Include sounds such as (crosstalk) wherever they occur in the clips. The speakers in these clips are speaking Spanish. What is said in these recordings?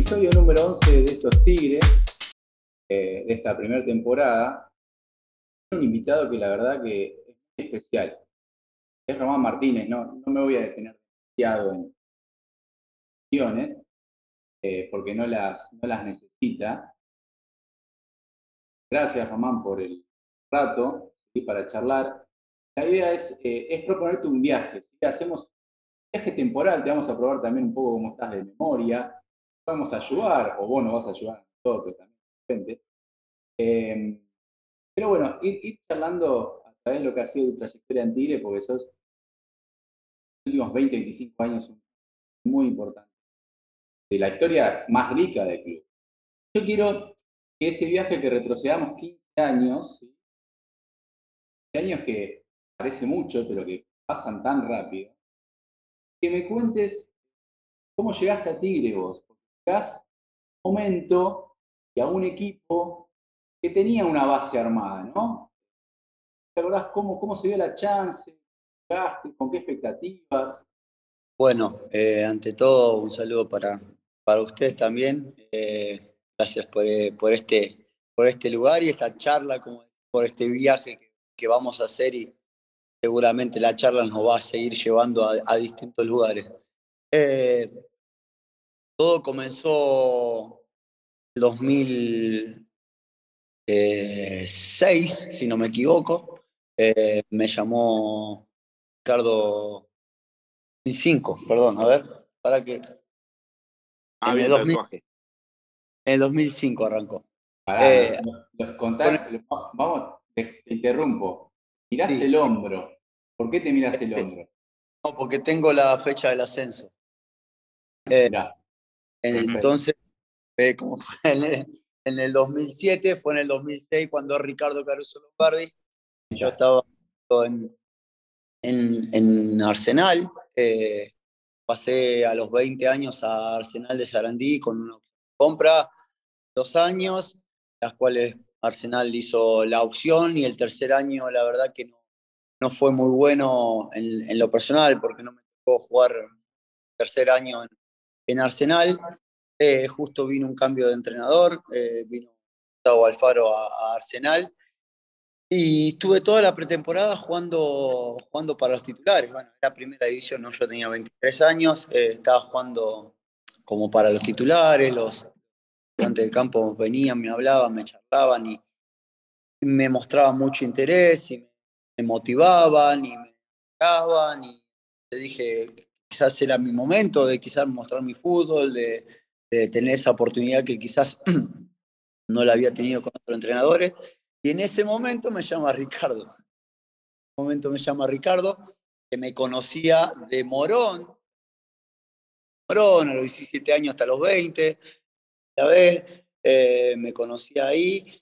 episodio número 11 de estos Tigres, eh, de esta primera temporada, un invitado que la verdad que es especial. Es Román Martínez, no, no me voy a detener demasiado en cuestiones, eh, porque no las, no las necesita. Gracias, Román, por el rato y para charlar. La idea es, eh, es proponerte un viaje. Si Hacemos viaje temporal, te vamos a probar también un poco cómo estás de memoria, vamos a ayudar, o vos nos vas a ayudar a nosotros también, eh, pero bueno, ir, charlando a través de lo que ha sido tu trayectoria en Tigre, porque sos los últimos 20, 25 años muy importante, de la historia más rica del club. Yo quiero que ese viaje que retrocedamos 15 años, 15 años que parece mucho, pero que pasan tan rápido, que me cuentes cómo llegaste a Tigre vos, momento y a un equipo que tenía una base armada, ¿no? ¿Te acordás cómo, cómo se dio la chance? ¿Con qué expectativas? Bueno, eh, ante todo, un saludo para, para ustedes también. Eh, gracias por, eh, por, este, por este lugar y esta charla, como por este viaje que, vamos a hacer y seguramente la charla nos va a seguir llevando a distintos lugares. Todo comenzó en 2006, si no me equivoco. Eh, me llamó Ricardo 2005, perdón, a ver, para que... Ah, en, el en 2005 arrancó. eh, vamos, te, interrumpo. Miraste el hombro. ¿Por qué te miraste el hombro? No, porque tengo la fecha del ascenso. Eh, entonces, eh, como fue en el, 2007, fue en el 2006 cuando Ricardo Caruso Lombardi, yo estaba en, en, Arsenal, eh, pasé a los 20 años a Arsenal de Sarandí con una compra, dos años, las cuales Arsenal hizo la opción y el tercer año la verdad que no, no fue muy bueno en, en, lo personal porque no me tocó jugar tercer año en, en Arsenal. Eh, justo vino un cambio de entrenador, eh, vino Gustavo Alfaro a, Arsenal. Y estuve toda la pretemporada jugando, jugando para los titulares. Bueno, era primera división, ¿no? yo tenía 23 años, eh, estaba jugando como para los titulares, los durante el campo venían, me hablaban, me charlaban y me mostraban mucho interés y me motivaban y me sacaban y le dije quizás era mi momento de quizás mostrar mi fútbol, de, tener esa oportunidad que quizás (clears throat) no la había tenido con otros entrenadores. Y en ese momento me llama Ricardo. En ese momento me llama Ricardo, que me conocía de Morón. Morón, a los 17 años hasta los 20. Ya ves, eh, me conocía ahí.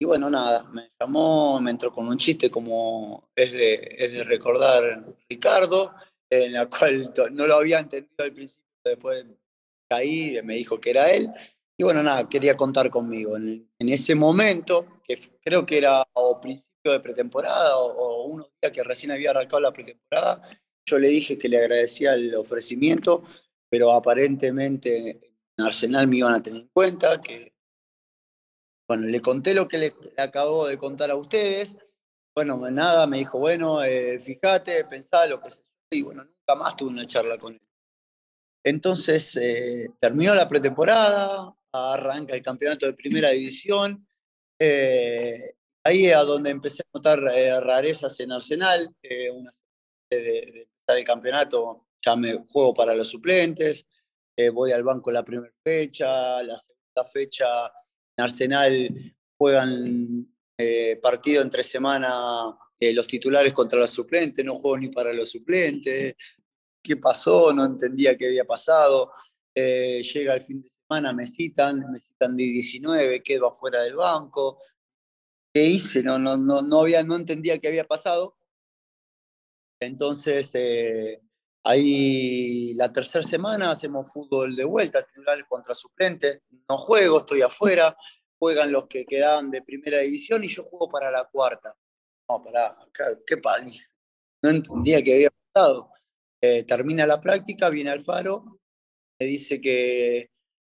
Y bueno, nada, me llamó, me entró con un chiste como es de, es de recordar Ricardo en la cual no lo había entendido al principio, después caí, me dijo que era él. Y bueno, nada, quería contar conmigo. En, ese momento, que creo que era o principio de pretemporada o, unos días que recién había arrancado la pretemporada, yo le dije que le agradecía el ofrecimiento, pero aparentemente en Arsenal me iban a tener en cuenta, que bueno, le conté lo que le, acabo de contar a ustedes. Bueno, nada, me dijo, bueno, eh, fíjate, pensá lo que se y bueno, nunca más tuve una charla con él. Entonces eh, terminó la pretemporada, arranca el campeonato de primera división. Eh, ahí es a donde empecé a notar eh, rarezas en Arsenal. una de, de, empezar el campeonato ya me juego para los suplentes. voy al banco la primera fecha, la segunda fecha en Arsenal juegan partido entre semana eh, los titulares contra los suplentes, no juego ni para los suplentes, qué pasó, no entendía qué había pasado. Eh, llega el fin de semana, me citan, me citan de 19, quedo afuera del banco. ¿Qué hice? No, no, no, no, había, no entendía qué había pasado. Entonces, eh, ahí la tercera semana hacemos fútbol de vuelta, titulares contra suplentes. No juego, estoy afuera. Juegan los que quedaban de primera división y yo juego para la cuarta no, pará, qué padre. No entendía qué había pasado. Eh, termina la práctica, viene Alfaro, me dice que,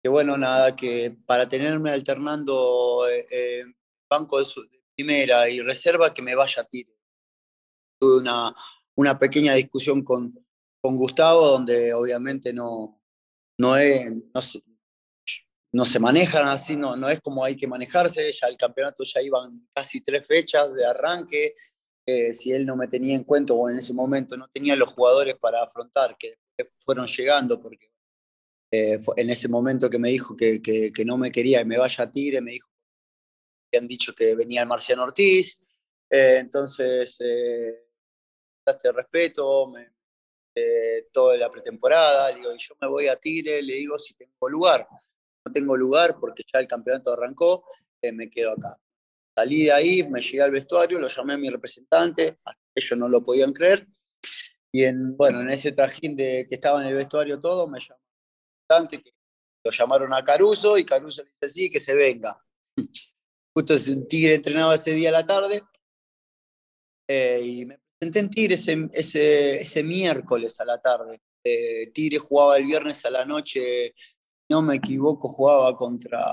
bueno, nada, que para tenerme alternando eh, banco de, primera y reserva, que me vaya a tiro. Tuve una, una pequeña discusión con, con Gustavo, donde obviamente no, no, no, se, manejan así, no, no es como hay que manejarse, ya el campeonato ya iban casi tres fechas de arranque, eh, si él no me tenía en cuenta o en ese momento no tenía los jugadores para afrontar, que fueron llegando, porque eh, en ese momento que me dijo que, que, no me quería y me vaya a tire, me dijo que han dicho que venía el Marciano Ortiz, eh, entonces, eh, te respeto, me, toda la pretemporada, le digo, y yo me voy a tire, le digo si tengo lugar. No tengo lugar porque ya el campeonato arrancó, me quedo acá. Salí de ahí, me llegué al vestuario, lo llamé a mi representante, ellos no lo podían creer, y en, bueno, en ese trajín de que estaba en el vestuario todo, me llamó que lo llamaron a Caruso y Caruso le dice sí, que se venga. (laughs) Justo Tigre entrenaba ese día a la tarde eh, y me presenté en Tigre ese, ese, miércoles a la tarde. Eh, Tigre jugaba el viernes a la noche, no me equivoco, jugaba contra,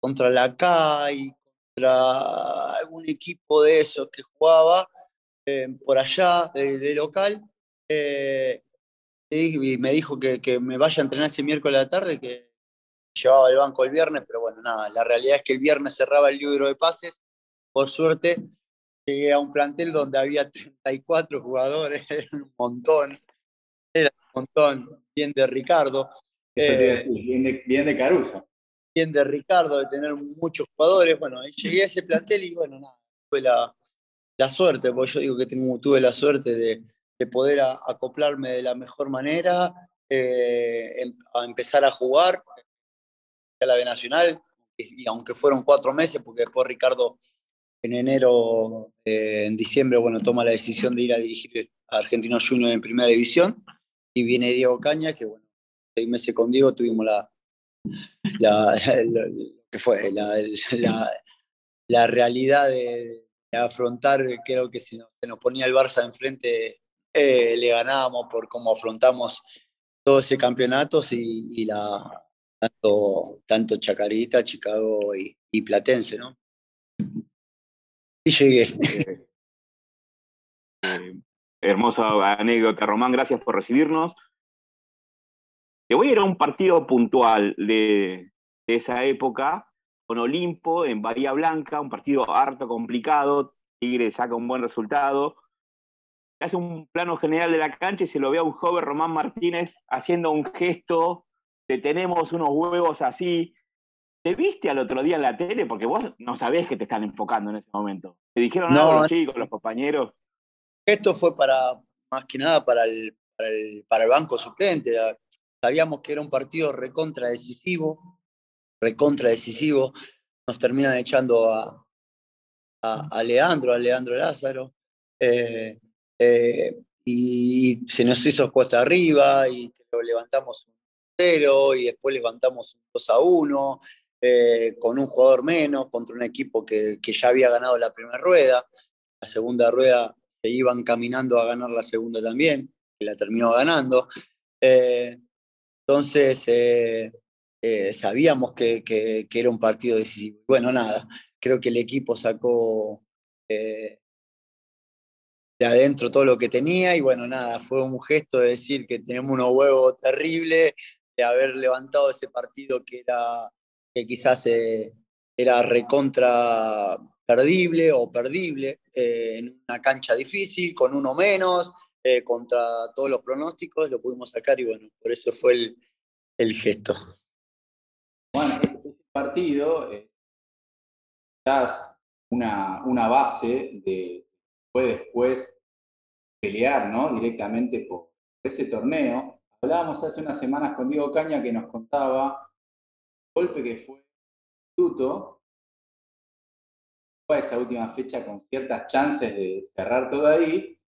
contra la CAI, contra algún equipo de esos que jugaba eh, por allá de, local. Eh, y me dijo que, que, me vaya a entrenar ese miércoles a la tarde, que llevaba el banco el viernes, pero bueno, nada, la realidad es que el viernes cerraba el libro de pases. Por suerte, llegué a un plantel donde había 34 jugadores, era (laughs) un montón, era un montón, bien de Ricardo. Eh, bien, de, bien de Caruso. Bien de Ricardo, de tener muchos jugadores. Bueno, llegué a ese plantel y bueno, nada, fue la, la suerte, porque yo digo que tengo, tuve la suerte de, poder acoplarme de la mejor manera, eh, em, a empezar a jugar a la B Nacional, y, aunque fueron cuatro meses, porque después Ricardo en enero, eh, en diciembre, bueno, toma la decisión de ir a dirigir a Argentinos Juniors en primera división, y viene Diego Caña, que bueno, seis meses con Diego tuvimos la, la, (laughs) que fue la, la realidad de, afrontar, creo que si nos, se nos ponía el Barça enfrente, eh, le ganábamos por cómo afrontamos todo ese campeonato y, la, tanto, tanto Chacarita, Chicago y, Platense, ¿no? Y llegué. (laughs) Eh, hermosa anécdota, Román, gracias por recibirnos. Voy a ir a un partido puntual de, de esa época, con Olimpo en Bahía Blanca, un partido harto complicado, Tigre saca un buen resultado, hace un plano general de la cancha y se lo ve a un joven Román Martínez haciendo un gesto de tenemos unos huevos así. ¿Te viste al otro día en la tele? Porque vos no sabés que te están enfocando en ese momento. ¿Te dijeron algo los chicos, los compañeros? Esto fue para, más que nada, para el, para el banco suplente. Sabíamos que era un partido recontra decisivo, recontra decisivo. Nos terminan echando a, a, Leandro, a Leandro Lázaro. Eh, eh, y se nos hizo cuesta arriba y lo levantamos un 0 y después levantamos un 2 a 1 eh, con un jugador menos contra un equipo que, que, ya había ganado la primera rueda. La segunda rueda se iban caminando a ganar la segunda también, y la terminó ganando. Entonces, eh, sabíamos que, que, era un partido decisivo. Bueno, nada, creo que el equipo sacó eh, de adentro todo lo que tenía y bueno, nada, fue un gesto de decir que tenemos unos huevos terribles, de haber levantado ese partido que era que quizás eh, era recontra perdible o perdible en una cancha difícil, con uno menos, contra todos los pronósticos, lo pudimos sacar y bueno, por eso fue el, el gesto. Bueno, este partido es quizás una, una base de puede después pelear ¿no? directamente por ese torneo. Hablábamos hace unas semanas con Diego Caña que nos contaba el golpe que fue Tuto, fue esa última fecha con ciertas chances de cerrar todo ahí,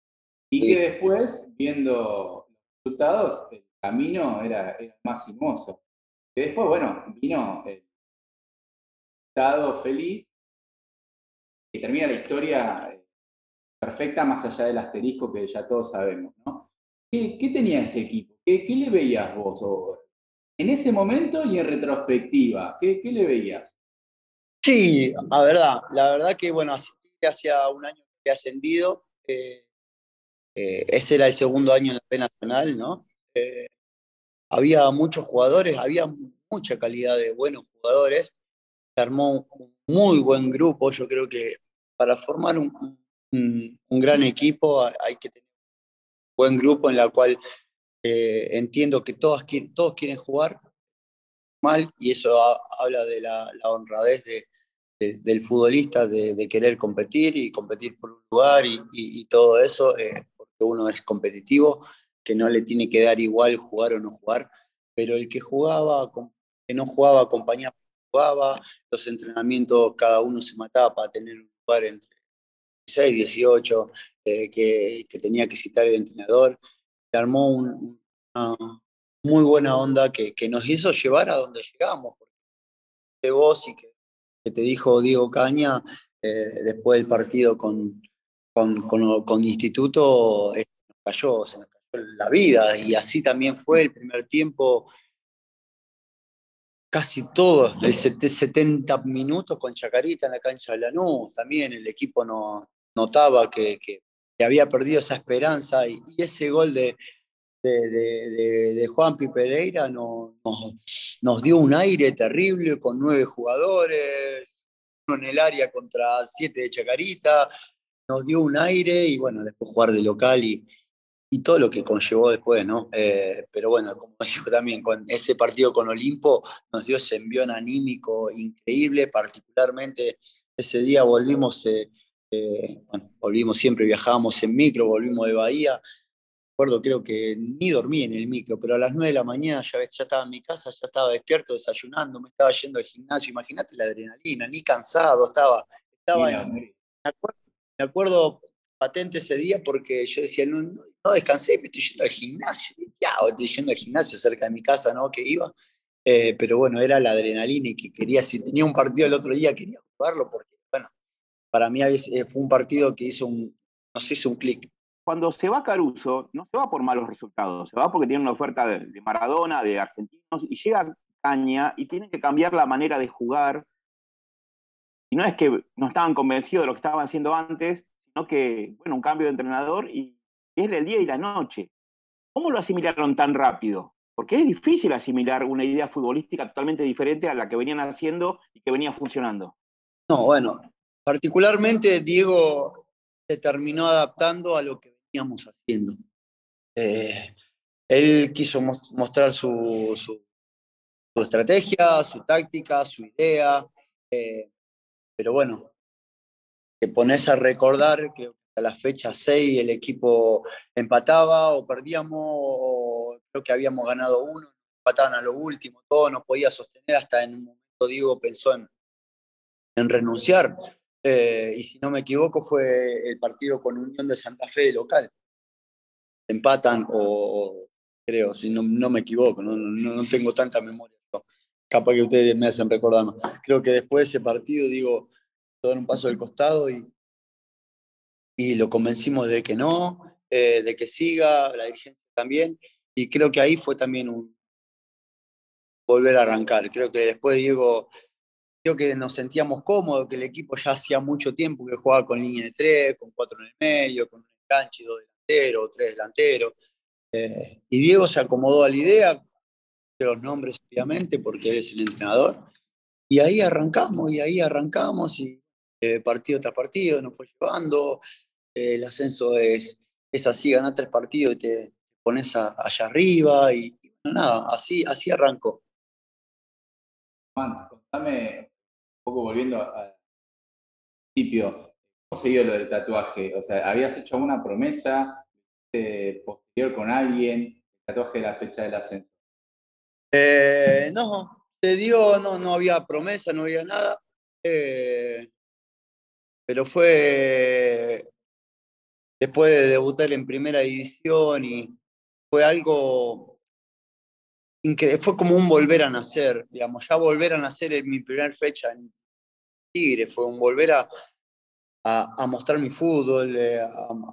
y que después, viendo los resultados, el camino era, era más sinuoso. Que después, bueno, vino el estado feliz y termina la historia eh, perfecta más allá del asterisco que ya todos sabemos, ¿no? ¿Qué, tenía ese equipo? ¿Qué, le veías vos? en ese momento y en retrospectiva, ¿qué, le veías? Sí, la verdad, la verdad que bueno, hacía un año que he ascendido, eh, eh, ese era el segundo año en la P Nacional, ¿no? Eh, había muchos jugadores, había mucha calidad de buenos jugadores, se armó un muy buen grupo, yo creo que para formar un, gran equipo hay que tener un buen grupo en la cual entiendo que todos, todos quieren jugar mal y eso habla de la honradez de, del futbolista de, querer competir y competir por un lugar y, todo eso, eh, uno es competitivo, que no le tiene que dar igual jugar o no jugar, pero el que jugaba, que no jugaba, acompañaba, jugaba, los entrenamientos cada uno se mataba para tener un lugar entre 16 y 18, que, tenía que citar el entrenador, se armó una muy buena onda que, que, nos hizo llevar a donde llegamos, de vos y que que te dijo Diego Caña eh, después del partido con, con, Instituto, se nos cayó, se nos cayó la vida. Y así también fue el primer tiempo, casi todo, el 70 minutos con Chacarita en la cancha de Lanús. También el equipo no, notaba que, que, había perdido esa esperanza y, ese gol de, de, de, Juan Pereira no, nos dio un aire terrible con nueve jugadores, uno en el área contra siete de Chacarita, nos dio un aire y bueno, después jugar de local y, y todo lo que conllevó después, ¿no? Eh, pero bueno, como (laughs) digo también, con ese partido con Olimpo nos dio ese envión anímico increíble, particularmente ese día volvimos, eh, eh, bueno, volvimos siempre, viajábamos en micro, volvimos de Bahía, recuerdo, creo que ni dormí en el micro, pero a las 9 de la mañana ya, ya estaba en mi casa, ya estaba despierto, desayunando, me estaba yendo al gimnasio, imagínate la adrenalina, ni cansado, estaba, estaba me, acuerdo, patente ese día porque yo decía, no, no, descansé, me estoy yendo al gimnasio, ya, estoy yendo al gimnasio cerca de mi casa, ¿no? Que iba, eh, pero bueno, era la adrenalina y que quería, si tenía un partido el otro día, quería jugarlo porque, bueno, para mí eh, fue un partido que hizo un, nos hizo un clic cuando se va Caruso, no se va por malos resultados, se va porque tiene una oferta de, Maradona, de argentinos, y llega Caña y tiene que cambiar la manera de jugar. No es que no estaban convencidos de lo que estaban haciendo antes, sino que, bueno, un cambio de entrenador y, es el día y la noche. ¿Cómo lo asimilaron tan rápido? Porque es difícil asimilar una idea futbolística totalmente diferente a la que venían haciendo y que venía funcionando. No, bueno, particularmente Diego se terminó adaptando a lo que haciendo. Eh, él quiso mostrar su, su, estrategia, su táctica, su idea, eh, pero bueno, te pones a recordar que a la fecha 6 el equipo empataba o perdíamos, o creo que habíamos ganado uno, empataban a lo último, todo no podía sostener, hasta en un momento Diego pensó en, en renunciar. Eh, y si no me equivoco fue el partido con Unión de Santa Fe local. Empatan o, creo, si no, no me equivoco, no, no, tengo tanta memoria. Capaz que ustedes me hacen recordar más. Creo que después de ese partido, digo, dar un paso del costado y, y lo convencimos de que no, eh, de que siga, la dirigencia también. Y creo que ahí fue también un volver a arrancar. Creo que después Diego creo que nos sentíamos cómodos, que el equipo ya hacía mucho tiempo que jugaba con línea de tres, con cuatro en el medio, con un enganche dos delanteros, tres delanteros. Eh, y Diego se acomodó a la idea, los nombres obviamente, porque él es el entrenador. Y ahí arrancamos, y ahí arrancamos, y eh, partido tras partido nos fue llevando. Eh, el ascenso es, es así, ganar tres partidos y te pones allá arriba, y, nada, así, así arrancó. Juan, contame poco volviendo al principio, ¿cómo se lo del tatuaje? O sea, ¿habías hecho alguna promesa posterior con alguien? Tatuaje de la fecha del ascenso. Eh, no, se dio, no, no había promesa, no había nada. Eh, pero fue después de debutar en primera división y fue algo fue como un volver a nacer, digamos, ya volver a nacer en mi primer fecha en Tigre, fue un volver a, a, mostrar mi fútbol, eh,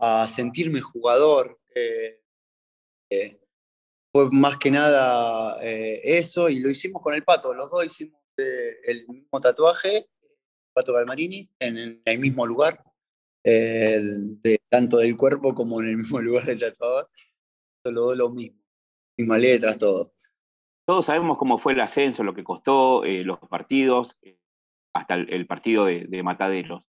a, sentirme jugador. Fue más que nada eh, eso y lo hicimos con el pato. Los dos hicimos eh, el mismo tatuaje, Pato Galmarini, en, el mismo lugar, de, tanto del cuerpo como en el mismo (laughs) lugar del tatuador. Solo lo mismo, mismas letras, todo. Todos sabemos cómo fue el ascenso, lo que costó, los partidos, hasta el, partido de, Mataderos.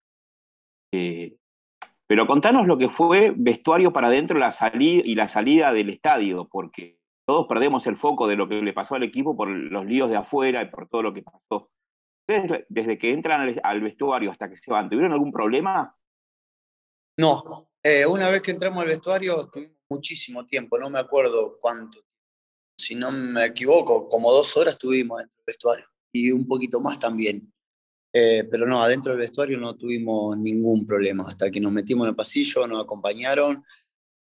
pero contanos lo que fue vestuario para adentro la salida y la salida del estadio, porque todos perdemos el foco de lo que le pasó al equipo por los líos de afuera y por todo lo que pasó. ¿Ustedes, desde que entran al, vestuario hasta que se van, tuvieron algún problema? No, eh, una vez que entramos al vestuario tuvimos muchísimo tiempo, no me acuerdo cuánto. Si no me equivoco, como dos horas estuvimos dentro del vestuario y un poquito más también. Eh, pero no, adentro del vestuario no tuvimos ningún problema. Hasta que nos metimos en el pasillo, nos acompañaron,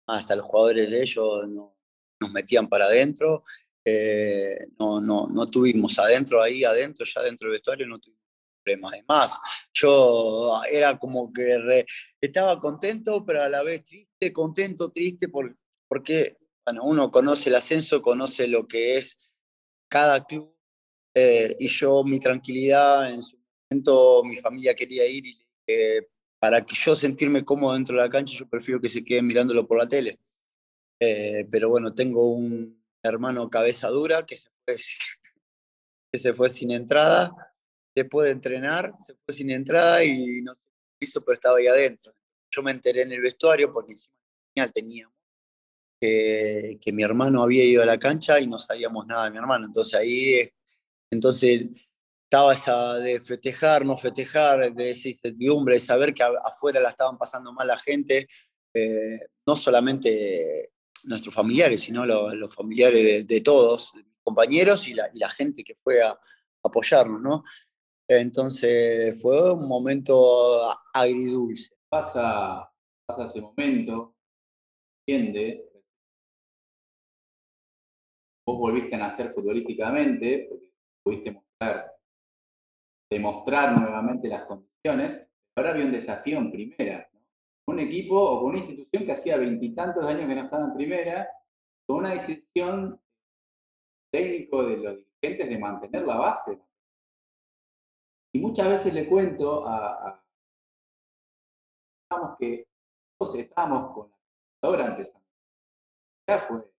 hasta los jugadores de ellos no, nos metían para adentro. Eh, no, no, no tuvimos adentro, ahí adentro, ya dentro del vestuario, no tuvimos problemas. Además, yo era como que estaba contento, pero a la vez triste, contento, triste, porque bueno, uno conoce el ascenso, conoce lo que es cada club, eh, y yo mi tranquilidad, en su momento mi familia quería ir y para que yo sentirme cómodo dentro de la cancha, yo prefiero que se queden mirándolo por la tele. Eh, pero bueno, tengo un hermano cabeza dura que se fue, (laughs) que se fue sin entrada. Después de entrenar, se fue sin entrada y no sé qué hizo, pero estaba ahí adentro. Yo me enteré en el vestuario porque encima teníamos que, que mi hermano había ido a la cancha y no sabíamos nada de mi hermano. Entonces ahí, entonces estaba esa de festejar, no festejar, de esa incertidumbre, de saber que afuera la estaban pasando mal la gente, eh, no solamente nuestros familiares, sino los, familiares de, todos, mis compañeros y la, gente que fue a, apoyarnos, ¿no? Entonces fue un momento agridulce. Pasa, pasa ese momento, entiende, vos volviste a nacer futbolísticamente, porque pudiste mostrar, demostrar nuevamente las condiciones, ahora había un desafío en primera, un equipo o con una institución que hacía veintitantos años que no estaba en primera, con una decisión técnico de los dirigentes de mantener la base. Y muchas veces le cuento a, a que todos estábamos con la computadora empezando. Ya fue.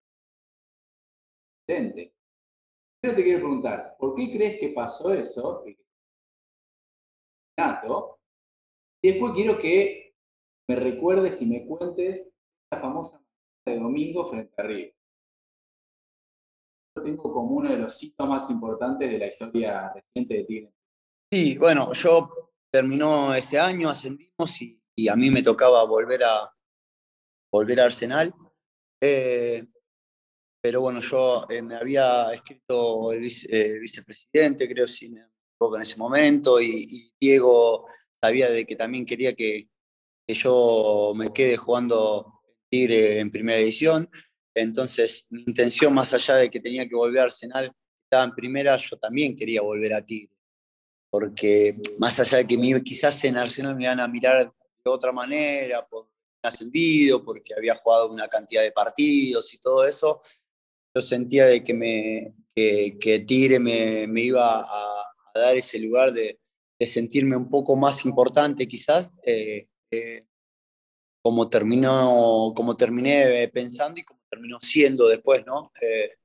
Pero te quiero preguntar, ¿por qué crees que pasó eso? Y después quiero que me recuerdes y me cuentes esa famosa de domingo frente a River. Lo tengo como uno de los hitos más importantes de la historia reciente de Tigre. Sí, bueno, yo terminó ese año, ascendimos y, a mí me tocaba volver a volver a Arsenal. Eh, pero bueno, yo eh, me había escrito el, vicepresidente, creo, sin en ese momento, y, y, Diego sabía de que también quería que, que yo me quede jugando Tigre en primera edición. Entonces, mi intención, más allá de que tenía que volver a Arsenal, estaba en primera, yo también quería volver a Tigre. Porque más allá de que quizás en Arsenal me iban a mirar de otra manera, por ascendido, porque había jugado una cantidad de partidos y todo eso, yo sentía de que, me, que, Tigre me, me iba a, dar ese lugar de, de, sentirme un poco más importante quizás. Eh, eh, como, terminó, como terminé pensando y como terminó siendo después, ¿no? Eh,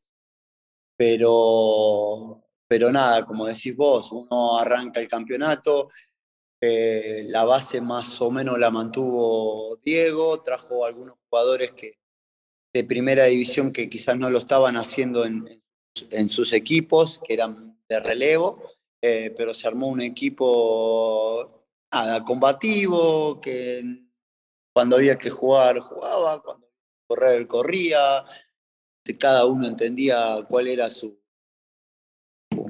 pero, pero nada, como decís vos, uno arranca el campeonato, eh, la base más o menos la mantuvo Diego, trajo algunos jugadores que, de primera división que quizás no lo estaban haciendo en, en sus equipos, que eran de relevo, pero se armó un equipo nada, combativo, que cuando había que jugar, jugaba, cuando correr, corría, cada uno entendía cuál era su,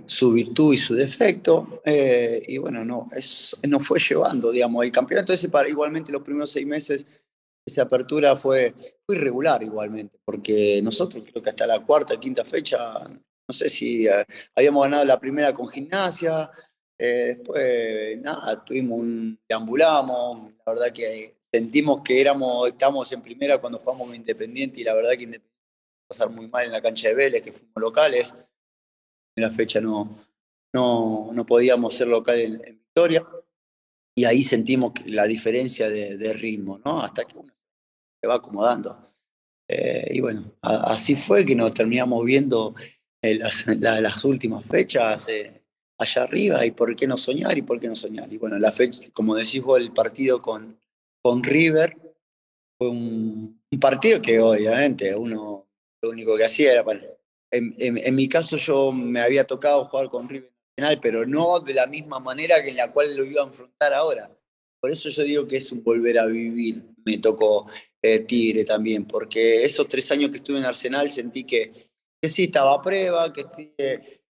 su virtud y su defecto, eh, y bueno, no, es, nos fue llevando, digamos, el campeonato ese para igualmente los primeros seis meses, esa apertura fue, fue irregular igualmente, porque nosotros creo que hasta la cuarta, quinta fecha, no sé si eh, habíamos ganado la primera con gimnasia, eh, después, nada, tuvimos un, deambulamos, la verdad que sentimos que éramos, estamos en primera cuando jugamos con Independiente y la verdad que Independiente pasar muy mal en la cancha de Vélez, que fuimos locales. En la fecha no, no, no podíamos ser locales en, Victoria. Y ahí sentimos la diferencia de, ritmo, ¿no? Hasta que uno se va acomodando. Eh, y bueno, así fue que nos terminamos viendo las, las, últimas fechas eh, allá arriba y por qué no soñar y por qué no soñar. Y bueno, la fecha, como decís vos, el partido con, con River fue un, partido que obviamente uno lo único que hacía era, bueno, en, mi caso yo me había tocado jugar con River Nacional, pero no de la misma manera que en la cual lo iba a enfrentar ahora. Por eso yo digo que es un volver a vivir. Me tocó eh, Tigre también, porque esos tres años que estuve en Arsenal sentí que, que sí estaba a prueba, que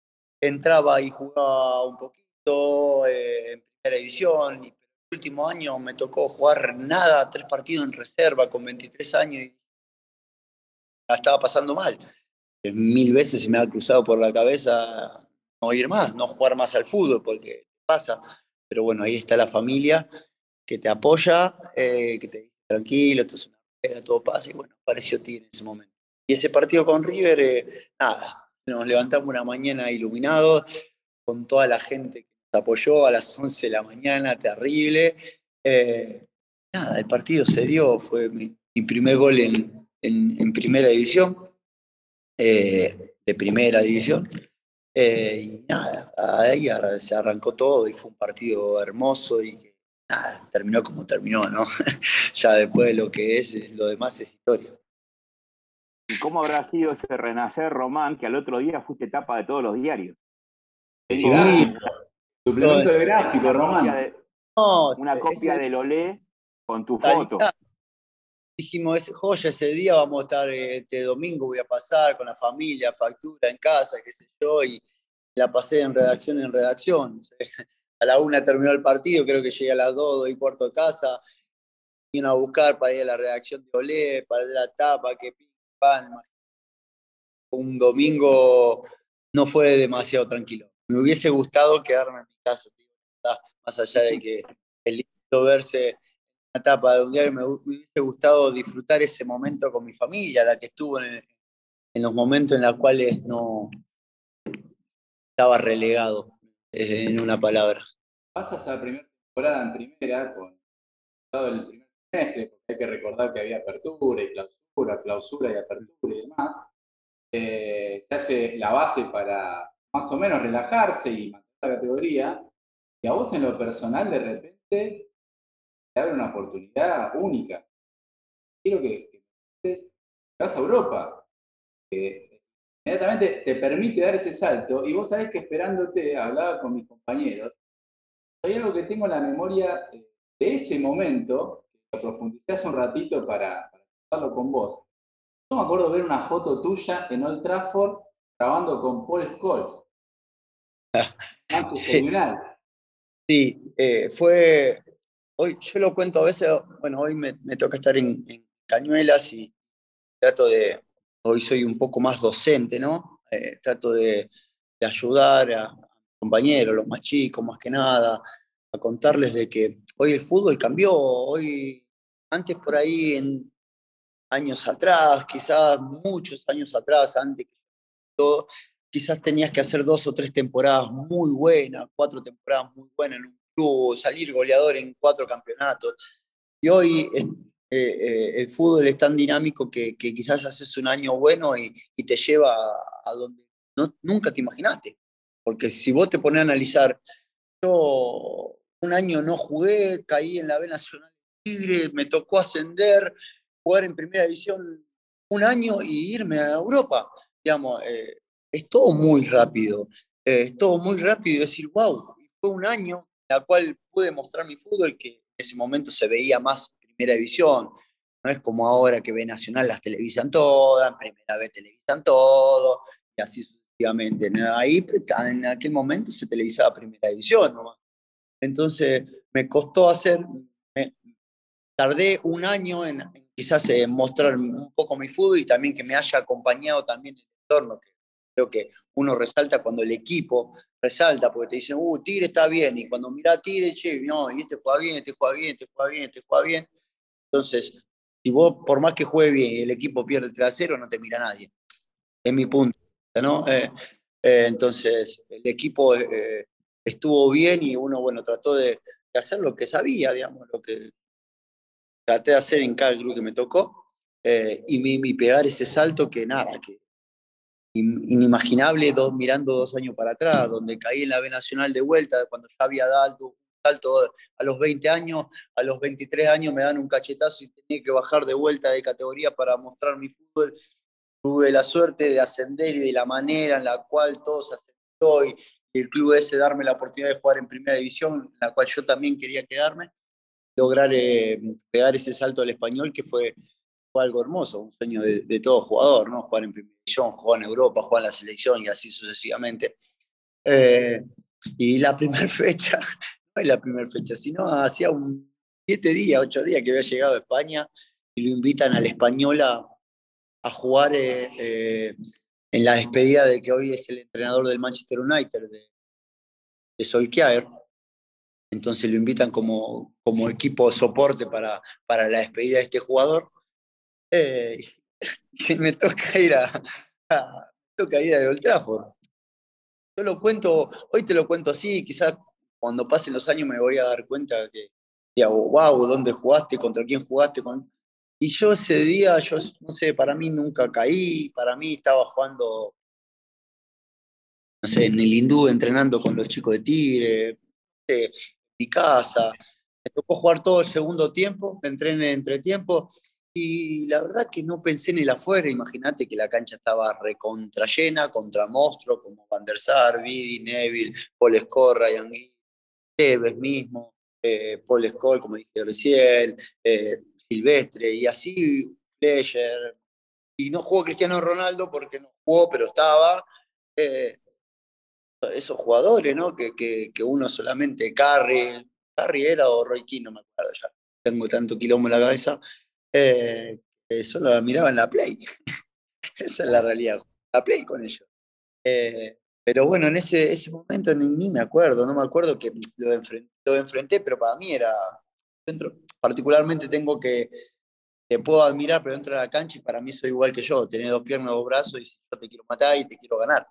entraba y jugaba un poquito eh, en primera división, último año me tocó jugar nada, tres partidos en reserva con 23 años y la estaba pasando mal. Mil veces se me ha cruzado por la cabeza no ir más, no jugar más al fútbol, porque pasa. Pero bueno, ahí está la familia que te apoya, eh, que te dice tranquilo, esto es una todo pasa, y bueno, pareció ti en ese momento. Y ese partido con River, eh, nada, nos levantamos una mañana iluminados, con toda la gente apoyó a las 11 de la mañana, terrible. Eh, nada, el partido se dio, fue mi, primer gol en, en, primera división, eh, de primera división. Eh, y nada, ahí se arrancó todo y fue un partido hermoso y nada, terminó como terminó, ¿no? (laughs) ya después de lo que es, lo demás es historia. ¿Y cómo habrá sido ese renacer, Román, que al otro día fuiste tapa de todos los diarios? Sí, Suplemento de gráfico, Román. una copia del Olé con tu foto. Dijimos, es joya, ese día vamos a estar, este domingo voy a pasar con la familia, factura en casa, qué sé yo, y la pasé en redacción en redacción. (laughs) A la una terminó el partido, creo que llegué a las dos, y cuarto de casa, vino a buscar para ir a la redacción de Olé, para la tapa, que Un domingo no fue demasiado tranquilo. Me hubiese gustado quedarme en casa, más allá de que es lindo verse en una etapa de un diario, me hubiese gustado disfrutar ese momento con mi familia, la que estuvo en, los momentos en los cuales no estaba relegado, eh, en una palabra. Pasas a la primera temporada en primera con el primer semestre, porque hay que recordar que había apertura y clausura, clausura y apertura y demás. Eh, se hace la base para más o menos relajarse y mantener la categoría, y a vos en lo personal de repente te abre una oportunidad única. Quiero que, que vas a Europa, que inmediatamente te permite dar ese salto, y vos sabés que esperándote, hablaba con mis compañeros, hay algo que tengo en la memoria eh, de ese momento, que lo profundicé hace un ratito para, para hablarlo con vos. Yo me acuerdo ver una foto tuya en Old Trafford grabando con Paul Scholes. (laughs) sí, sí eh, fue. Hoy, yo lo cuento a veces, bueno, hoy me, toca estar en, Cañuelas y trato de. Hoy soy un poco más docente, ¿no? Eh, trato de, ayudar a, compañeros, los más chicos, más que nada, a contarles de que hoy el fútbol cambió. Hoy, antes por ahí, en años atrás, quizás muchos años atrás, antes que todo, quizás tenías que hacer dos o tres temporadas muy buenas, cuatro temporadas muy buenas en un club, salir goleador en cuatro campeonatos. Y hoy eh, eh, el fútbol es tan dinámico que, quizás haces un año bueno y, te lleva a, donde no, nunca te imaginaste. Porque si vos te pones a analizar, yo un año no jugué, caí en la B Nacional Tigre, me tocó ascender, jugar en primera división un año y irme a Europa. Digamos, eh, es todo muy rápido. Eh, es todo muy rápido decir, wow, fue un año en el cual pude mostrar mi fútbol que en ese momento se veía más primera división. No es como ahora que ve Nacional las televisan todas, en primera vez televisan todo, y así sucesivamente. Ahí, en aquel momento se televisaba primera división Entonces, me costó hacer, tardé un año en, quizás eh, mostrar un poco mi fútbol y también que me haya acompañado también el entorno, que Creo que uno resalta cuando el equipo resalta, porque te dicen, uh, Tigre está bien, y cuando mira a Tigre, che, no, y este juega bien, este juega bien, este juega bien, este juega bien. Entonces, si vos, por más que juegue bien y el equipo pierde el trasero, no te mira nadie. es mi punto, ¿no? Eh, eh, entonces, el equipo estuvo bien y uno, bueno, trató de, hacer lo que sabía, digamos, lo que traté de hacer en cada club que me tocó y mi, pegar ese salto que nada, que inimaginable dos, mirando dos años para atrás, donde caí en la B Nacional de vuelta, cuando ya había dado un salto a los 20 años, a los 23 años me dan un cachetazo y tenía que bajar de vuelta de categoría para mostrar mi fútbol. Tuve la suerte de ascender y de la manera en la cual todos ascendió y, el club ese darme la oportunidad de jugar en primera división, en la cual yo también quería quedarme, lograr eh, pegar ese salto al español que fue fue algo hermoso, un sueño de, todo jugador, ¿no? Jugar en primera división, jugar en Europa, jugar en la selección y así sucesivamente. Eh, y la primera (laughs) fecha, no es la primera fecha, sino hacía un siete días, ocho días que había llegado a España y lo invitan al español a, jugar eh, eh, en la despedida de que hoy es el entrenador del Manchester United, de, de. Entonces lo invitan como, como equipo soporte para, para la despedida de este jugador eh, (laughs) y me toca ir a, toca ir a Old Trafford. Yo lo cuento, hoy te lo cuento así, quizás cuando pasen los años me voy a dar cuenta que, digo, wow, ¿dónde jugaste? ¿Contra quién jugaste? Con... Y yo ese día, yo no sé, para mí nunca caí, para mí estaba jugando, no sé, en el hindú entrenando con los chicos de Tigre, en mi casa. Me tocó jugar todo el segundo tiempo, entré en el entretiempo y la verdad que no pensé en el afuera, imagínate que la cancha estaba recontra llena, contra monstruos como Van der Sar, Vidi, Neville, Paul Score, Ryan Tevez mismo, eh, Paul Score, como dije recién, eh, Silvestre, y así Fleischer. Y no jugó Cristiano Ronaldo porque no jugó, pero estaba. Eh, esos jugadores, ¿no? Que, que, que, uno solamente, Carrie, Carrie era o Roy King, no me acuerdo ya. Tengo tanto quilombo en la cabeza eh, solo miraba en la Play. (laughs) Esa es la realidad, la Play con ellos. Eh, pero bueno, en ese, ese momento ni, me acuerdo, no me acuerdo que lo enfrenté, lo enfrenté, pero para mí era, dentro, particularmente tengo que, te puedo admirar, pero dentro de la cancha y para mí soy igual que yo, tenés dos piernas, dos brazos y yo te quiero matar y te quiero ganar.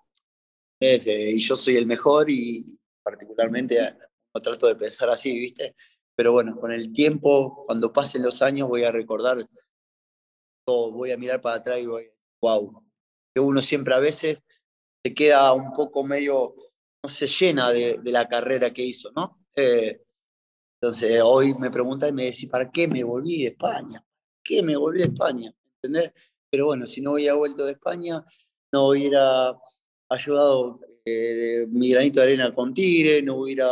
Y yo soy el mejor y particularmente no trato de pensar así, ¿viste? Pero bueno, con el tiempo, cuando pasen los años, voy a recordar, voy a mirar para atrás y voy, wow, que uno siempre a veces se queda un poco medio, no se llena de, la carrera que hizo, ¿no? Eh, entonces hoy me pregunta y me dice, ¿para qué me volví de España? ¿Para qué me volví de España? ¿Entendés? Pero bueno, si no hubiera vuelto de España, no hubiera ayudado eh, mi granito de arena con Tigre, no hubiera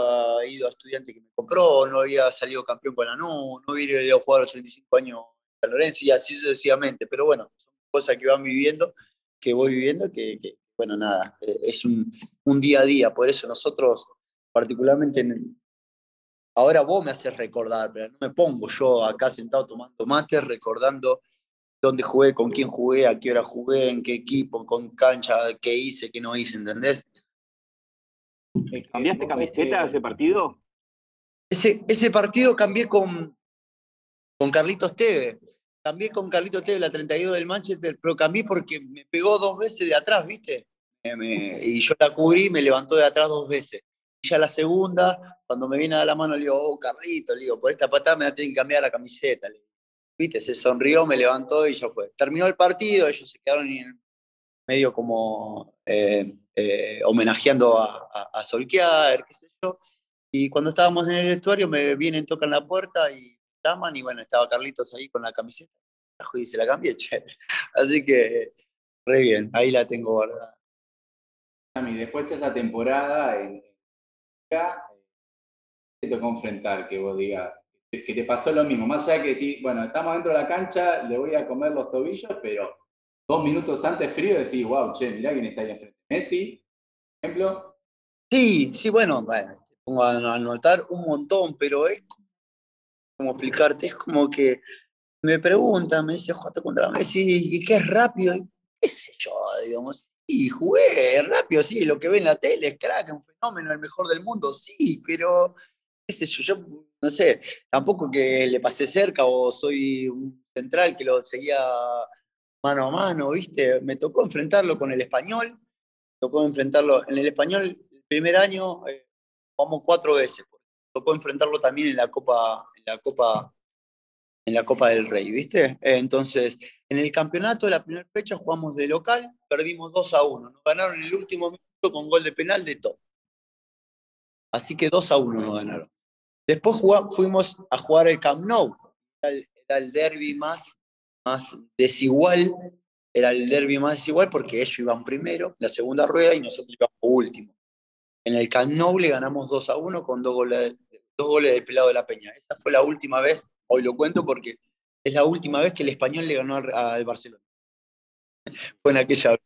ido a estudiante que me compró, no había salido campeón con la NU, no hubiera ido a jugar a los 35 años a Lorenzo y así sucesivamente. Pero bueno, son cosas que van viviendo, que voy viviendo, que, bueno, nada, eh, es un, un, día a día. Por eso nosotros, particularmente Ahora vos me haces recordar, pero no me pongo yo acá sentado tomando mate recordando dónde jugué, con quién jugué, a qué hora jugué, en qué equipo, con cancha, qué hice, qué no hice, ¿entendés? ¿Cambiaste camiseta ese partido? Ese, ese partido cambié con, con Carlitos Teve. Cambié con Carlitos Teve la 32 del Manchester, pero cambié porque me pegó dos veces de atrás, ¿viste? y yo la cubrí me levantó de atrás dos veces. Y ya la segunda, cuando me viene a dar la mano, le digo, oh, Carlitos, le digo, por esta patada me tienen que cambiar la camiseta. Se sonrió, me levantó y ya fue. Terminó el partido, ellos se quedaron en medio como eh, eh, homenajeando a, a, Solskjaer, qué sé yo. Y cuando estábamos en el vestuario me vienen, tocan la puerta y llaman y bueno, estaba Carlitos ahí con la camiseta. Y se la cambié, che. (laughs) Así que, re bien, ahí la tengo guardada. Después de esa temporada en te tocó enfrentar que vos digas que te pasó lo mismo, más allá que decir, bueno, estamos dentro de la cancha, le voy a comer los tobillos, pero dos minutos antes frío decís, wow, che, mirá quién está ahí enfrente. Messi, por ejemplo. Sí, sí, bueno, bueno, pongo a anotar un montón, pero es como explicarte, es como que me preguntan, me dice, jugaste contra Messi, ¿y qué es rápido? ¿Qué sé yo, digamos? Y jugué rápido, sí, lo que ve en la tele es crack, un fenómeno, el mejor del mundo, sí, pero qué sé yo, yo no sé, tampoco que le pasé cerca o soy un central que lo seguía mano a mano, ¿viste? Me tocó enfrentarlo con el español, tocó enfrentarlo en el español el primer año, eh, jugamos cuatro veces, tocó enfrentarlo también en la Copa, en la Copa, en la Copa del Rey, ¿viste? entonces, en el campeonato la primera fecha jugamos de local, perdimos 2 a 1, nos ganaron en el último minuto con gol de penal de top. Así que 2 a 1 nos ganaron. Después fuimos a jugar el Camp Nou, era el, derby más, más desigual, era el derby más desigual porque ellos iban primero, la segunda rueda, y nosotros íbamos último. En el Camp Nou le ganamos 2 a 1 con dos goles, dos del pelado de la Peña. Esa fue la última vez, hoy lo cuento porque es la última vez que el español le ganó al, Barcelona. (laughs) fue en aquella vez.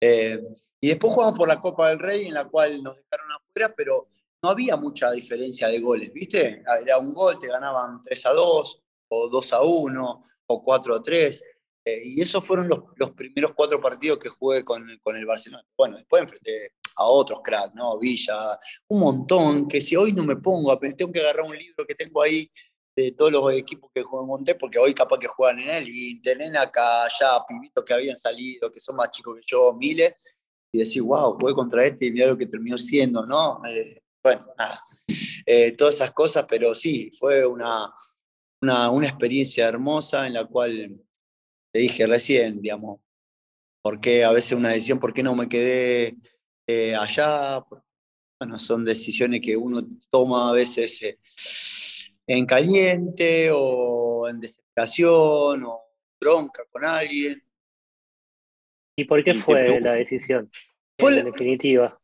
Eh, y después jugamos por la Copa del Rey, en la cual nos dejaron afuera, pero no había mucha diferencia de goles, ¿viste? Era un gol, te ganaban 3 a 2, o 2 a 1, o 4 a 3. Eh, y esos fueron los, los, primeros cuatro partidos que jugué con, con, el Barcelona. Bueno, después enfrenté a otros cracks, ¿no? Villa, un montón, que si hoy no me pongo, tengo que agarrar un libro que tengo ahí de todos los equipos que juegan Monté, porque hoy capaz que juegan en él, y tienen acá ya pibitos que habían salido, que son más chicos que yo, miles, y decir, wow, jugué contra este y mira lo que terminó siendo, ¿no? Eh, bueno, nada, eh, todas esas cosas, pero sí, fue una, una, experiencia hermosa en la cual te dije recién, digamos, porque a veces una decisión, ¿por qué no me quedé eh, allá? Bueno, son decisiones que uno toma a veces eh, en caliente o en desesperación o bronca con alguien. ¿Y por qué fue la decisión? Fue en definitiva.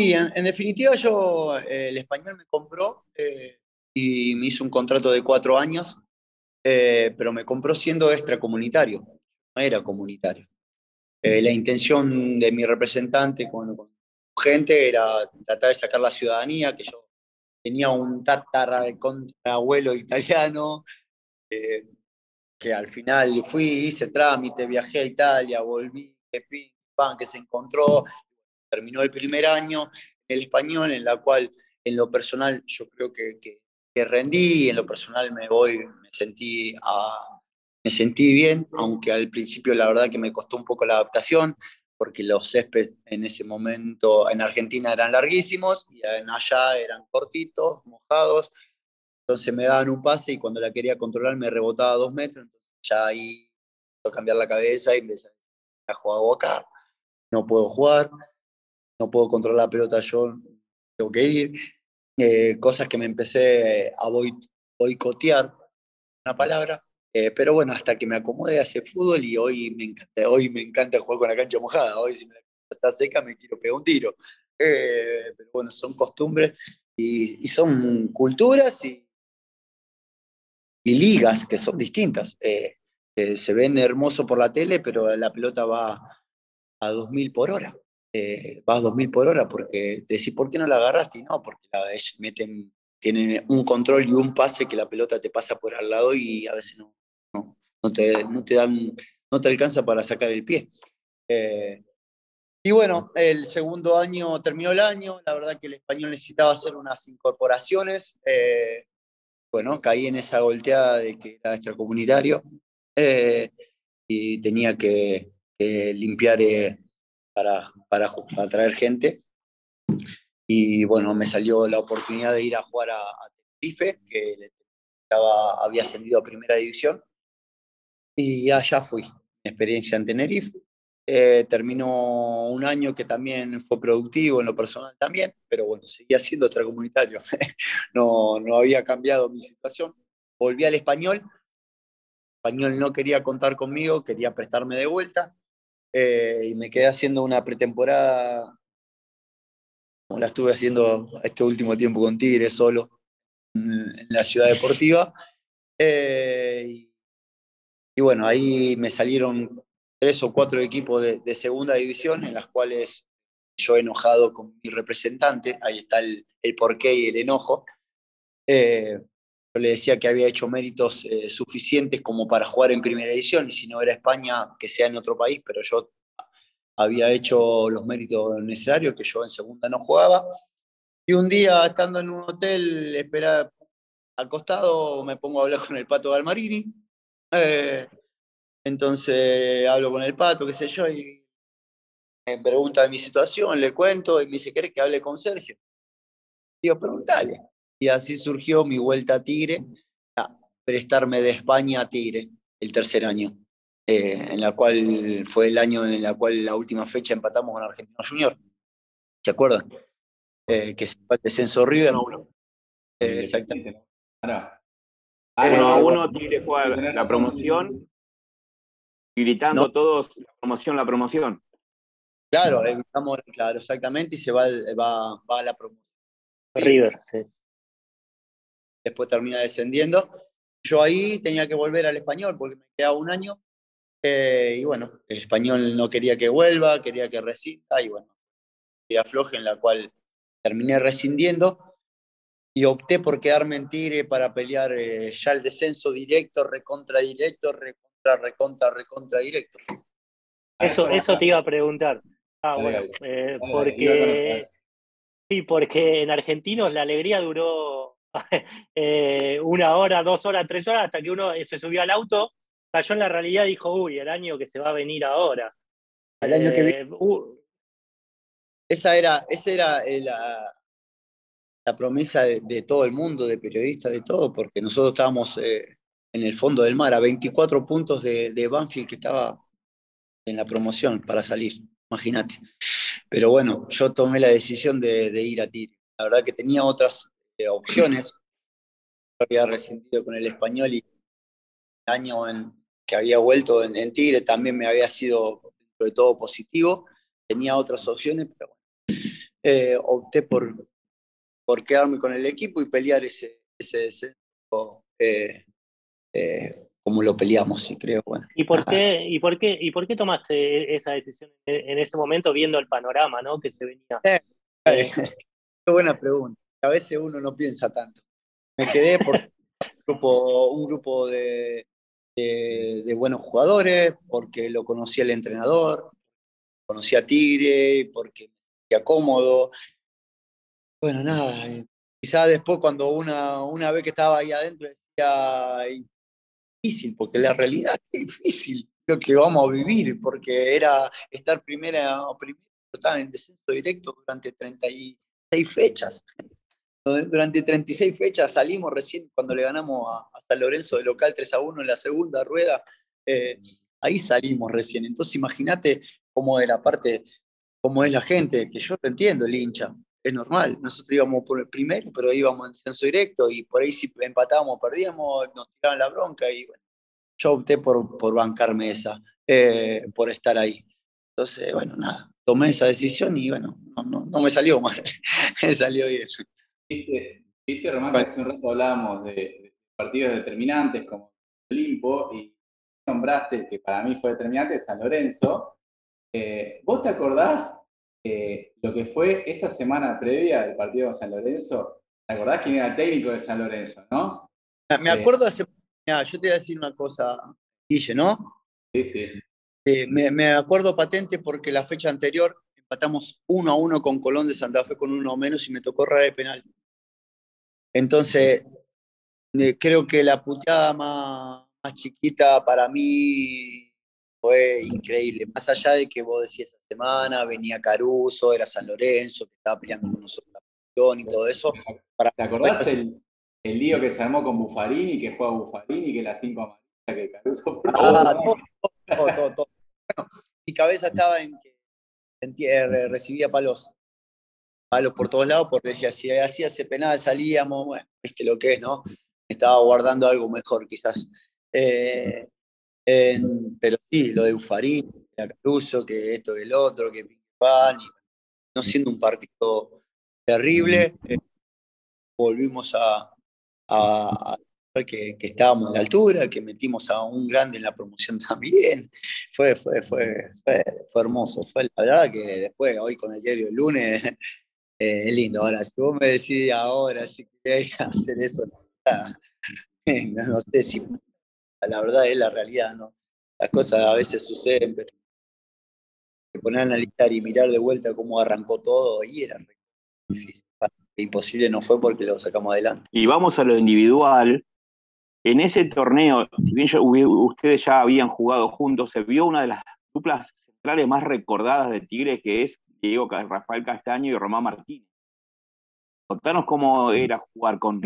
Y en, definitiva yo, eh, el español me compró eh, y me hizo un contrato de cuatro años, eh, pero me compró siendo extracomunitario, no era comunitario. la intención de mi representante con, gente era tratar de sacar la ciudadanía, que yo tenía un abuelo italiano, que al final fui, hice trámite, viajé a Italia, volví, que se encontró, terminó el primer año el español, en la cual en lo personal yo creo que, que, rendí, en lo personal me voy, me sentí, me sentí bien, aunque al principio la verdad que me costó un poco la adaptación, porque los céspedes en ese momento en Argentina eran larguísimos y en allá eran cortitos, mojados, entonces me daban un pase y cuando la quería controlar me rebotaba dos metros, entonces ya ahí cambiar la cabeza y empecé a jugar acá, no puedo jugar, no puedo controlar la pelota yo, tengo que ir. Eh, cosas que me empecé a boicotear, una palabra, eh, pero bueno, hasta que me acomodé a ese fútbol y hoy me encanta, hoy me encanta jugar con la cancha mojada, hoy si me la está seca me quiero pegar un tiro. Eh, pero bueno, son costumbres y, son culturas y, y, ligas que son distintas. se ven hermosos por la tele, pero la pelota va a 2000 por hora eh, vas 2000 por hora porque decís, ¿por qué no la agarraste? Y no, porque la, meten, tienen un control y un pase que la pelota te pasa por al lado y a veces no, no, te, no te, dan, no te alcanza para sacar el pie. Eh, y bueno, el segundo año terminó el año, la verdad que el español necesitaba hacer unas incorporaciones. Eh, bueno, caí en esa volteada de que era extracomunitario eh, y tenía que, limpiar para, para, atraer gente. Y bueno, me salió la oportunidad de ir a jugar a, Tenerife, que estaba, había ascendido a primera división. Y allá fui, experiencia en Tenerife. Eh, terminó un año que también fue productivo en lo personal también, pero bueno, seguía siendo extracomunitario. (laughs) no, no había cambiado mi situación. Volví al español. El español no quería contar conmigo, quería prestarme de vuelta. Eh, y me quedé haciendo una pretemporada, la estuve haciendo este último tiempo con Tigre solo, en, la ciudad deportiva. Eh, y, bueno, ahí me salieron tres o cuatro equipos de, segunda división, en las cuales yo he enojado con mi representante, ahí está el, el porqué y el enojo. Eh, yo le decía que había hecho méritos eh, suficientes como para jugar en primera edición y si no era España, que sea en otro país, pero yo había hecho los méritos necesarios, que yo en segunda no jugaba. Y un día, estando en un hotel, esperar al costado, me pongo a hablar con el Pato Galmarini. Eh, Entonces hablo con el pato, qué sé yo, y me pregunta de mi situación, le cuento y me dice, ¿querés que hable con Sergio? Digo, preguntale. Y así surgió mi vuelta a Tigre, a prestarme de España a Tigre el tercer año, eh, en la cual fue el año en la cual la última fecha empatamos con Argentino Junior. ¿Se acuerdan? Eh, que se fue el descenso River. Eh, exactamente. Ahora, uno a uno Tigre juega la promoción, gritando todos la promoción, la promoción. Claro, evitamos, claro, exactamente, y se va, va, va a la promoción. River, sí. Después termina descendiendo. Yo ahí tenía que volver al español porque me quedaba un año. Eh, y bueno, el español no quería que vuelva, quería que rescinda, y bueno, y afloje en la cual terminé rescindiendo y opté por quedarme en Tigre para pelear eh, ya el descenso directo, recontra directo, recontra, recontra, recontra directo. Eso, eso te iba a preguntar. Ah, bueno, eh, porque sí, porque en Argentinos la alegría duró (laughs) eh, una hora, dos horas, tres horas, hasta que uno se subió al auto, cayó en la realidad y dijo, uy, el año que se va a venir ahora. El año que viene. Uh, esa era, esa era la, la promesa de, todo el mundo, de periodistas, de todo, porque nosotros estábamos en el fondo del mar, a 24 puntos de, de Banfield que estaba en la promoción para salir, imagínate. Pero bueno, yo tomé la decisión de, ir a Tigre. La verdad que tenía otras eh, opciones. Había rescindido con el español y el año en, que había vuelto en, Tigre también me había sido, de todo, positivo. Tenía otras opciones, pero bueno, eh, opté por, por quedarme con el equipo y pelear ese, ese descenso eh, como lo peleamos, y creo. Bueno. ¿Y por qué, y por qué, y por qué tomaste esa decisión en ese momento viendo el panorama ¿no? que se venía? Eh, eh, (laughs) qué buena pregunta. A veces uno no piensa tanto. Me quedé por (laughs) un grupo, un grupo de, de, buenos jugadores, porque lo conocía el entrenador, conocía a Tigre, porque me sentía cómodo. Bueno, nada, eh, quizá después cuando una, una vez que estaba ahí adentro decía, difícil, porque la realidad es difícil lo que vamos a vivir, porque era estar primera o primero, estar en descenso directo durante 36 fechas. Durante 36 fechas salimos recién cuando le ganamos a, San Lorenzo de local 3 a 1 en la segunda rueda. Eh, ahí salimos recién. Entonces imagínate cómo era parte, cómo es la gente, que yo lo entiendo, el hincha es normal. Nosotros íbamos por el primero, pero íbamos en descenso directo y por ahí si empatábamos, perdíamos, nos tiraban la bronca y bueno, yo opté por, por bancarme esa, eh, por estar ahí. Entonces, bueno, nada, tomé esa decisión y bueno, no, no, me salió mal, (laughs) me salió bien. Viste, viste Román, que hace un rato hablábamos de, partidos determinantes como Olimpo y nombraste que para mí fue determinante, San Lorenzo. Eh, ¿Vos te acordás eh, lo que fue esa semana previa del partido de San Lorenzo, ¿te acordás quién era el técnico de San Lorenzo, no? Me eh, acuerdo hace. yo te voy a decir una cosa, Guille, ¿no? Sí, sí. Eh, me, acuerdo patente porque la fecha anterior empatamos uno a uno con Colón de Santa Fe con uno menos y me tocó errar el penal. Entonces, creo que la puteada más, más chiquita para mí fue increíble. Más allá de que vos decías esta semana, venía Caruso, era San Lorenzo, que estaba peleando con nosotros la y todo eso. ¿Te acordás el, el, lío que se armó con Buffarini, que juega Buffarini, que la cinco amarillas que Caruso ah, (laughs) todo, todo, todo, Bueno, mi cabeza estaba en que recibía palos palos por todos lados, porque decía, si hacía ese penal salíamos, bueno, viste lo que es, ¿no? Estaba guardando algo mejor quizás. Eh, pero sí, lo de Ufarín, Caruso, que esto, que el otro, que Pan, no siendo un partido terrible, eh, volvimos a, que, estábamos a la altura, que metimos a un grande en la promoción (laughs) también. Fue, fue, fue, fue, hermoso. Fue la verdad que después, hoy con el diario el lunes, (laughs) eh, es lindo. Ahora, si vos me decís ahora si queréis (laughs) hacer eso, no sé si la verdad es la realidad, ¿no? Las cosas a veces suceden, pero poner a analizar y mirar de vuelta cómo arrancó todo, y era difícil. Imposible no fue porque lo sacamos adelante. Y vamos a lo individual. En ese torneo, si bien ustedes ya habían jugado juntos, se vio una de las duplas centrales más recordadas de Tigre, que es Diego Rafael Castaño y Román Martínez. Contanos cómo era jugar con,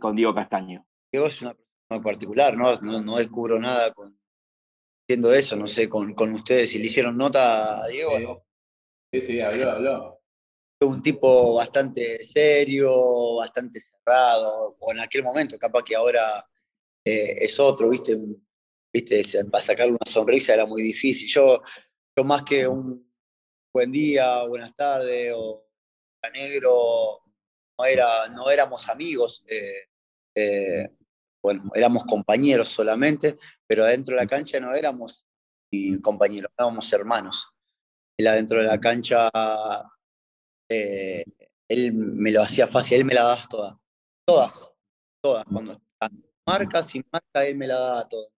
con Diego Castaño. Diego es una persona particular, ¿no? No, descubro nada con, eso, no sé, con, con ustedes, si le hicieron nota a Diego. Sí, sí, habló, habló. Un tipo bastante serio, bastante cerrado, o en aquel momento, capaz que ahora eh, es otro, ¿viste? ¿viste? Para sacarle una sonrisa era muy difícil. Yo, yo más que un buen día, buenas tardes, o negro, no, era, no éramos amigos, eh, eh, bueno, éramos compañeros solamente, pero adentro de la cancha no éramos compañeros, éramos hermanos. Él adentro de la cancha, eh, él me lo hacía fácil, él me la daba todas, todas, todas. Cuando marca, sin marca, él me la daba todas.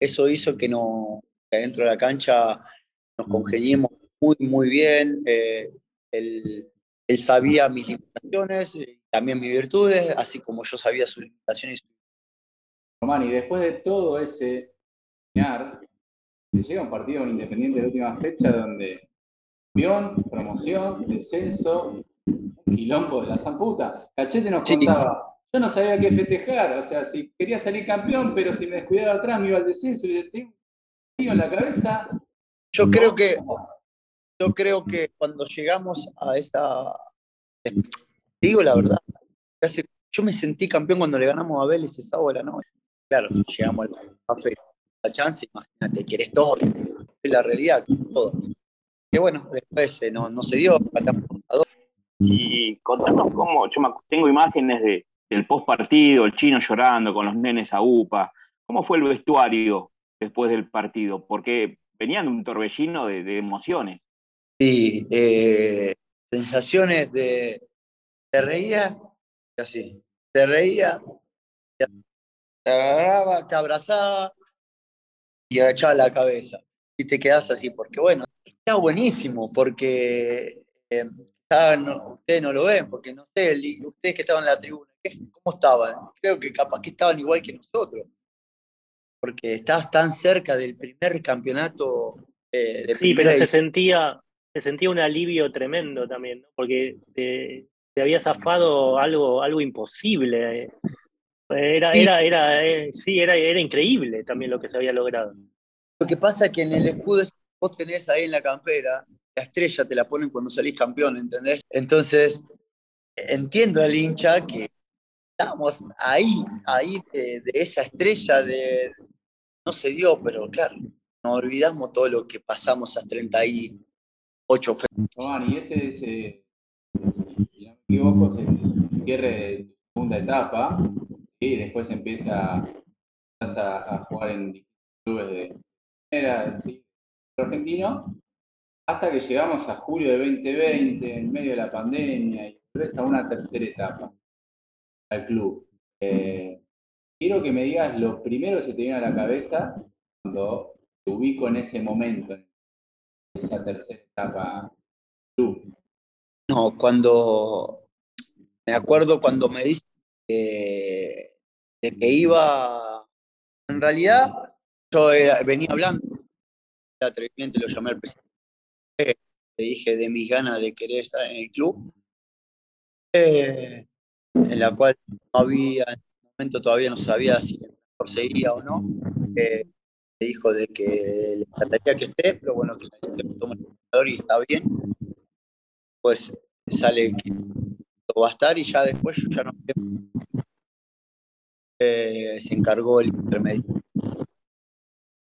Eso hizo que, no, que adentro de la cancha nos congeniemos muy, muy bien. él, él sabía mis limitaciones, y también mis virtudes, así como yo sabía sus limitaciones. Román, y después de todo ese llega un partido Independiente de última fecha donde campeón, promoción, descenso, un quilombo de la zamputa. Cachete nos contaba, yo no sabía qué festejar, o sea, si quería salir campeón, pero si me descuidaba atrás me iba al descenso y le tengo en la cabeza. Yo creo que yo creo que cuando llegamos a esta, digo la verdad, yo me sentí campeón cuando le ganamos a Vélez esa hora, ¿no? Claro, llegamos al café, la chance, imagínate, querés todo, es la realidad, todo. Que bueno, después eh, no, no, se dio, Y contanos cómo, yo tengo imágenes de, del post partido, el chino llorando con los nenes a UPA. ¿Cómo fue el vestuario después del partido? Porque venían un torbellino de emociones. Sí, eh, sensaciones de. Te reía, así. Te reía, te agarraba, te abrazaba y agachaba la cabeza. Y te quedas así, porque bueno, está buenísimo, porque eh, ustedes no lo ven, porque no sé, ustedes que estaban en la tribuna, ¿cómo estaban? Creo que capaz que estaban igual que nosotros, porque estabas tan cerca del primer campeonato eh, de Sí, pero se sentía, se sentía un alivio tremendo también, porque te, había zafado algo, algo imposible. Era, era, era, eh, sí, era, era increíble también lo que se había logrado. Lo que pasa es que en el escudo vos tenés ahí en la campera, la estrella te la ponen cuando salís campeón, ¿entendés? Entonces, entiendo al hincha que estamos ahí, ahí de, esa estrella de... No se dio, pero claro, no olvidamos todo lo que pasamos a 30 y ocho y ese, ese, si no me equivoco, es el cierre de segunda etapa y después empieza a, a jugar en clubes de primera, ¿sí? Argentino, hasta que llegamos a julio de 2020, en medio de la pandemia, y después a una tercera etapa al club. Eh, quiero que me digas lo primero que se te viene a la cabeza cuando te ubico en ese momento, esa tercera etapa No, cuando me acuerdo cuando me dice que, que iba, en realidad yo venía hablando, el atrevimiento lo llamé al presidente, le dije de mis ganas de querer estar en el club, eh, en la cual no había, en ese momento todavía no sabía si seguía o no. Eh, dijo de que le encantaría que esté, pero bueno, que decisión toma el jugador y está bien. Pues sale que va a estar y ya después yo ya no eh, se encargó el intermedio.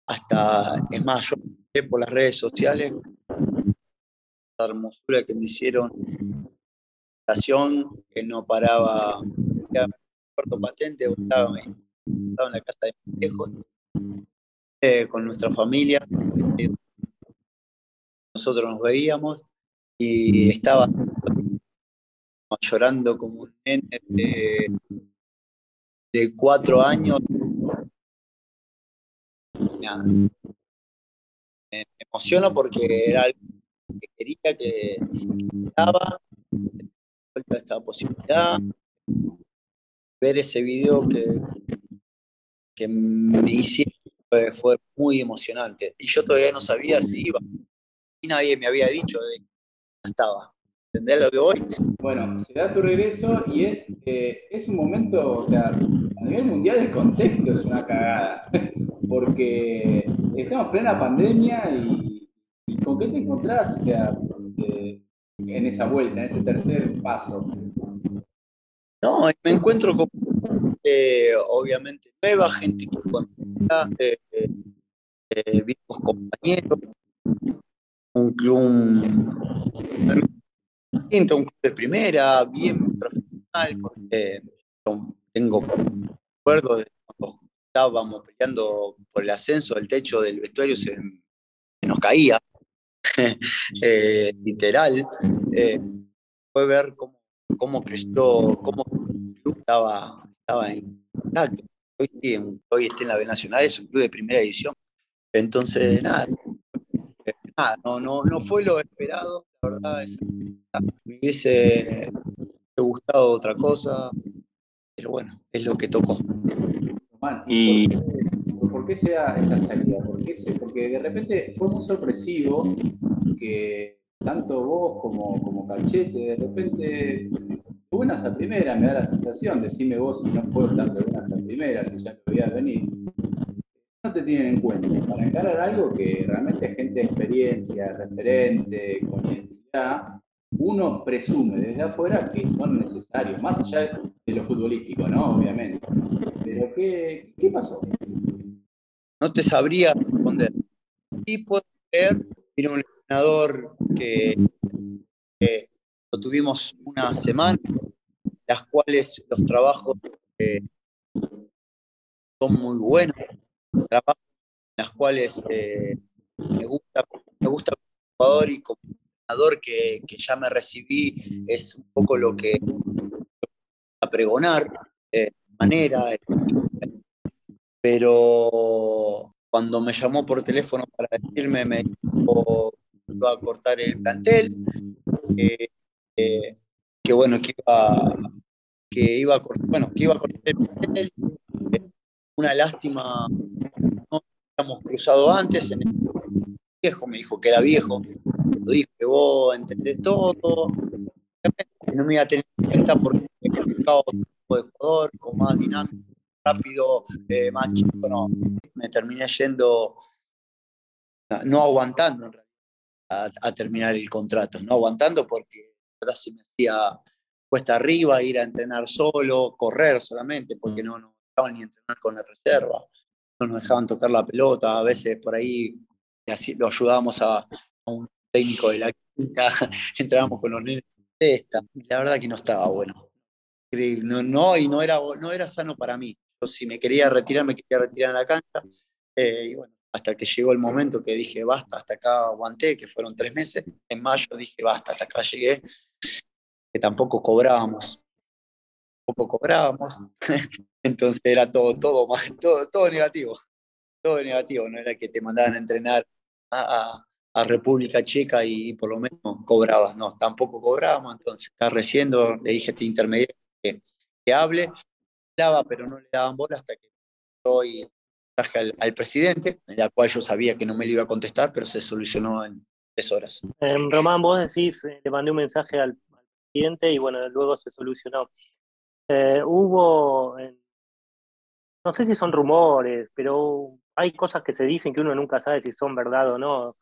Hasta, es más, yo por las redes sociales la hermosura que me hicieron que no paraba corto patente estaba en la casa de mis viejos eh, con nuestra familia. Eh, nosotros nos veíamos y estaba llorando como un nene de, cuatro años. Me emociono porque era algo que quería, que estaba, esta posibilidad, ver ese video que que me hicieron fue, muy emocionante. Y yo todavía no sabía si iba. Y nadie me había dicho de que estaba. ¿Entendés lo que voy? Bueno, se tu regreso y es, eh, es un momento, o sea, a nivel mundial el contexto es una cagada. (laughs) Porque estamos en plena pandemia y, ¿con qué te encontrás? O sea, eh, en esa vuelta, en ese tercer paso. No, me encuentro con eh, obviamente nueva, gente que eh, eh, viejos compañeros, un club, un, un club de primera, bien profesional, porque tengo recuerdo de estábamos peleando por el ascenso, el techo del vestuario se, nos caía, (laughs) eh, literal. fue ver cómo, cómo creció, cómo el club estaba estaba en contacto. Hoy, hoy está en la B Nacional, es un club de primera edición. Entonces, nada, nada no, no, no fue lo esperado, la verdad. Es, me hubiese gustado otra cosa, pero bueno, es lo que tocó. Y... ¿Por qué se da esa salida? ¿Por qué Porque de repente fue muy sorpresivo que tanto vos como, como Cachete de repente buenas a primera, me da la sensación, decime vos si no fue tanto buenas a primera, si ya lo veías venir. No te tienen en cuenta para encarar algo que realmente gente de experiencia, referente, con identidad, uno presume desde afuera que son necesarios, más allá de lo futbolístico, ¿no? Obviamente. Pero ¿qué, qué pasó? No te sabría responder. Sí puedo creer, tiene un entrenador que, lo tuvimos una semana, las cuales los trabajos eh, son muy buenos, trabajos en las cuales eh, me gusta, me gusta como jugador y como que, que, ya me recibí, es un poco lo que a pregonar, de manera, pero cuando me llamó por teléfono para decirme, me dijo iba a cortar el plantel, eh, que bueno, que iba, que iba a cortar, bueno, que iba a cortar el Una lástima, no habíamos cruzado antes, en el viejo me dijo que era viejo, lo dije, vos entendés todo, no me iba a tener en cuenta porque buscaba otro tipo de jugador, con más dinámico, rápido, eh, más chico, no, me terminé yendo, no aguantando en realidad. A, a, terminar el contrato, no aguantando porque se me hacía cuesta arriba ir a entrenar solo, correr solamente, porque no nos dejaban ni entrenar con la reserva, no nos dejaban tocar la pelota, a veces por ahí así, lo ayudábamos a, un técnico de la quinta, (laughs) entrábamos con los nenes de esta, la verdad que no estaba bueno. No, no, y no era, no era sano para mí. Si me quería retirar, me quería retirar en la cancha. Eh, y bueno, hasta que llegó el momento que dije, basta, hasta acá aguanté, que fueron tres meses. En mayo dije, basta, hasta acá llegué que tampoco cobrábamos. Tampoco cobrábamos. (laughs) Entonces era todo, todo, todo, todo negativo. Todo negativo, no era que te mandaban a entrenar a, República Checa y, por lo menos cobrabas. No, tampoco cobrábamos. Entonces, acá recién le dije a este intermediario que, hable, hablaba, pero no le daban bola hasta que hoy traje al, al, presidente, en la cual yo sabía que no me lo iba a contestar, pero se solucionó en tres horas. Eh, Román, vos decís, eh, le mandé un mensaje al y bueno, luego se solucionó. Eh, hubo, no sé si son rumores, pero hay cosas que se dicen que uno nunca sabe si son verdad o no,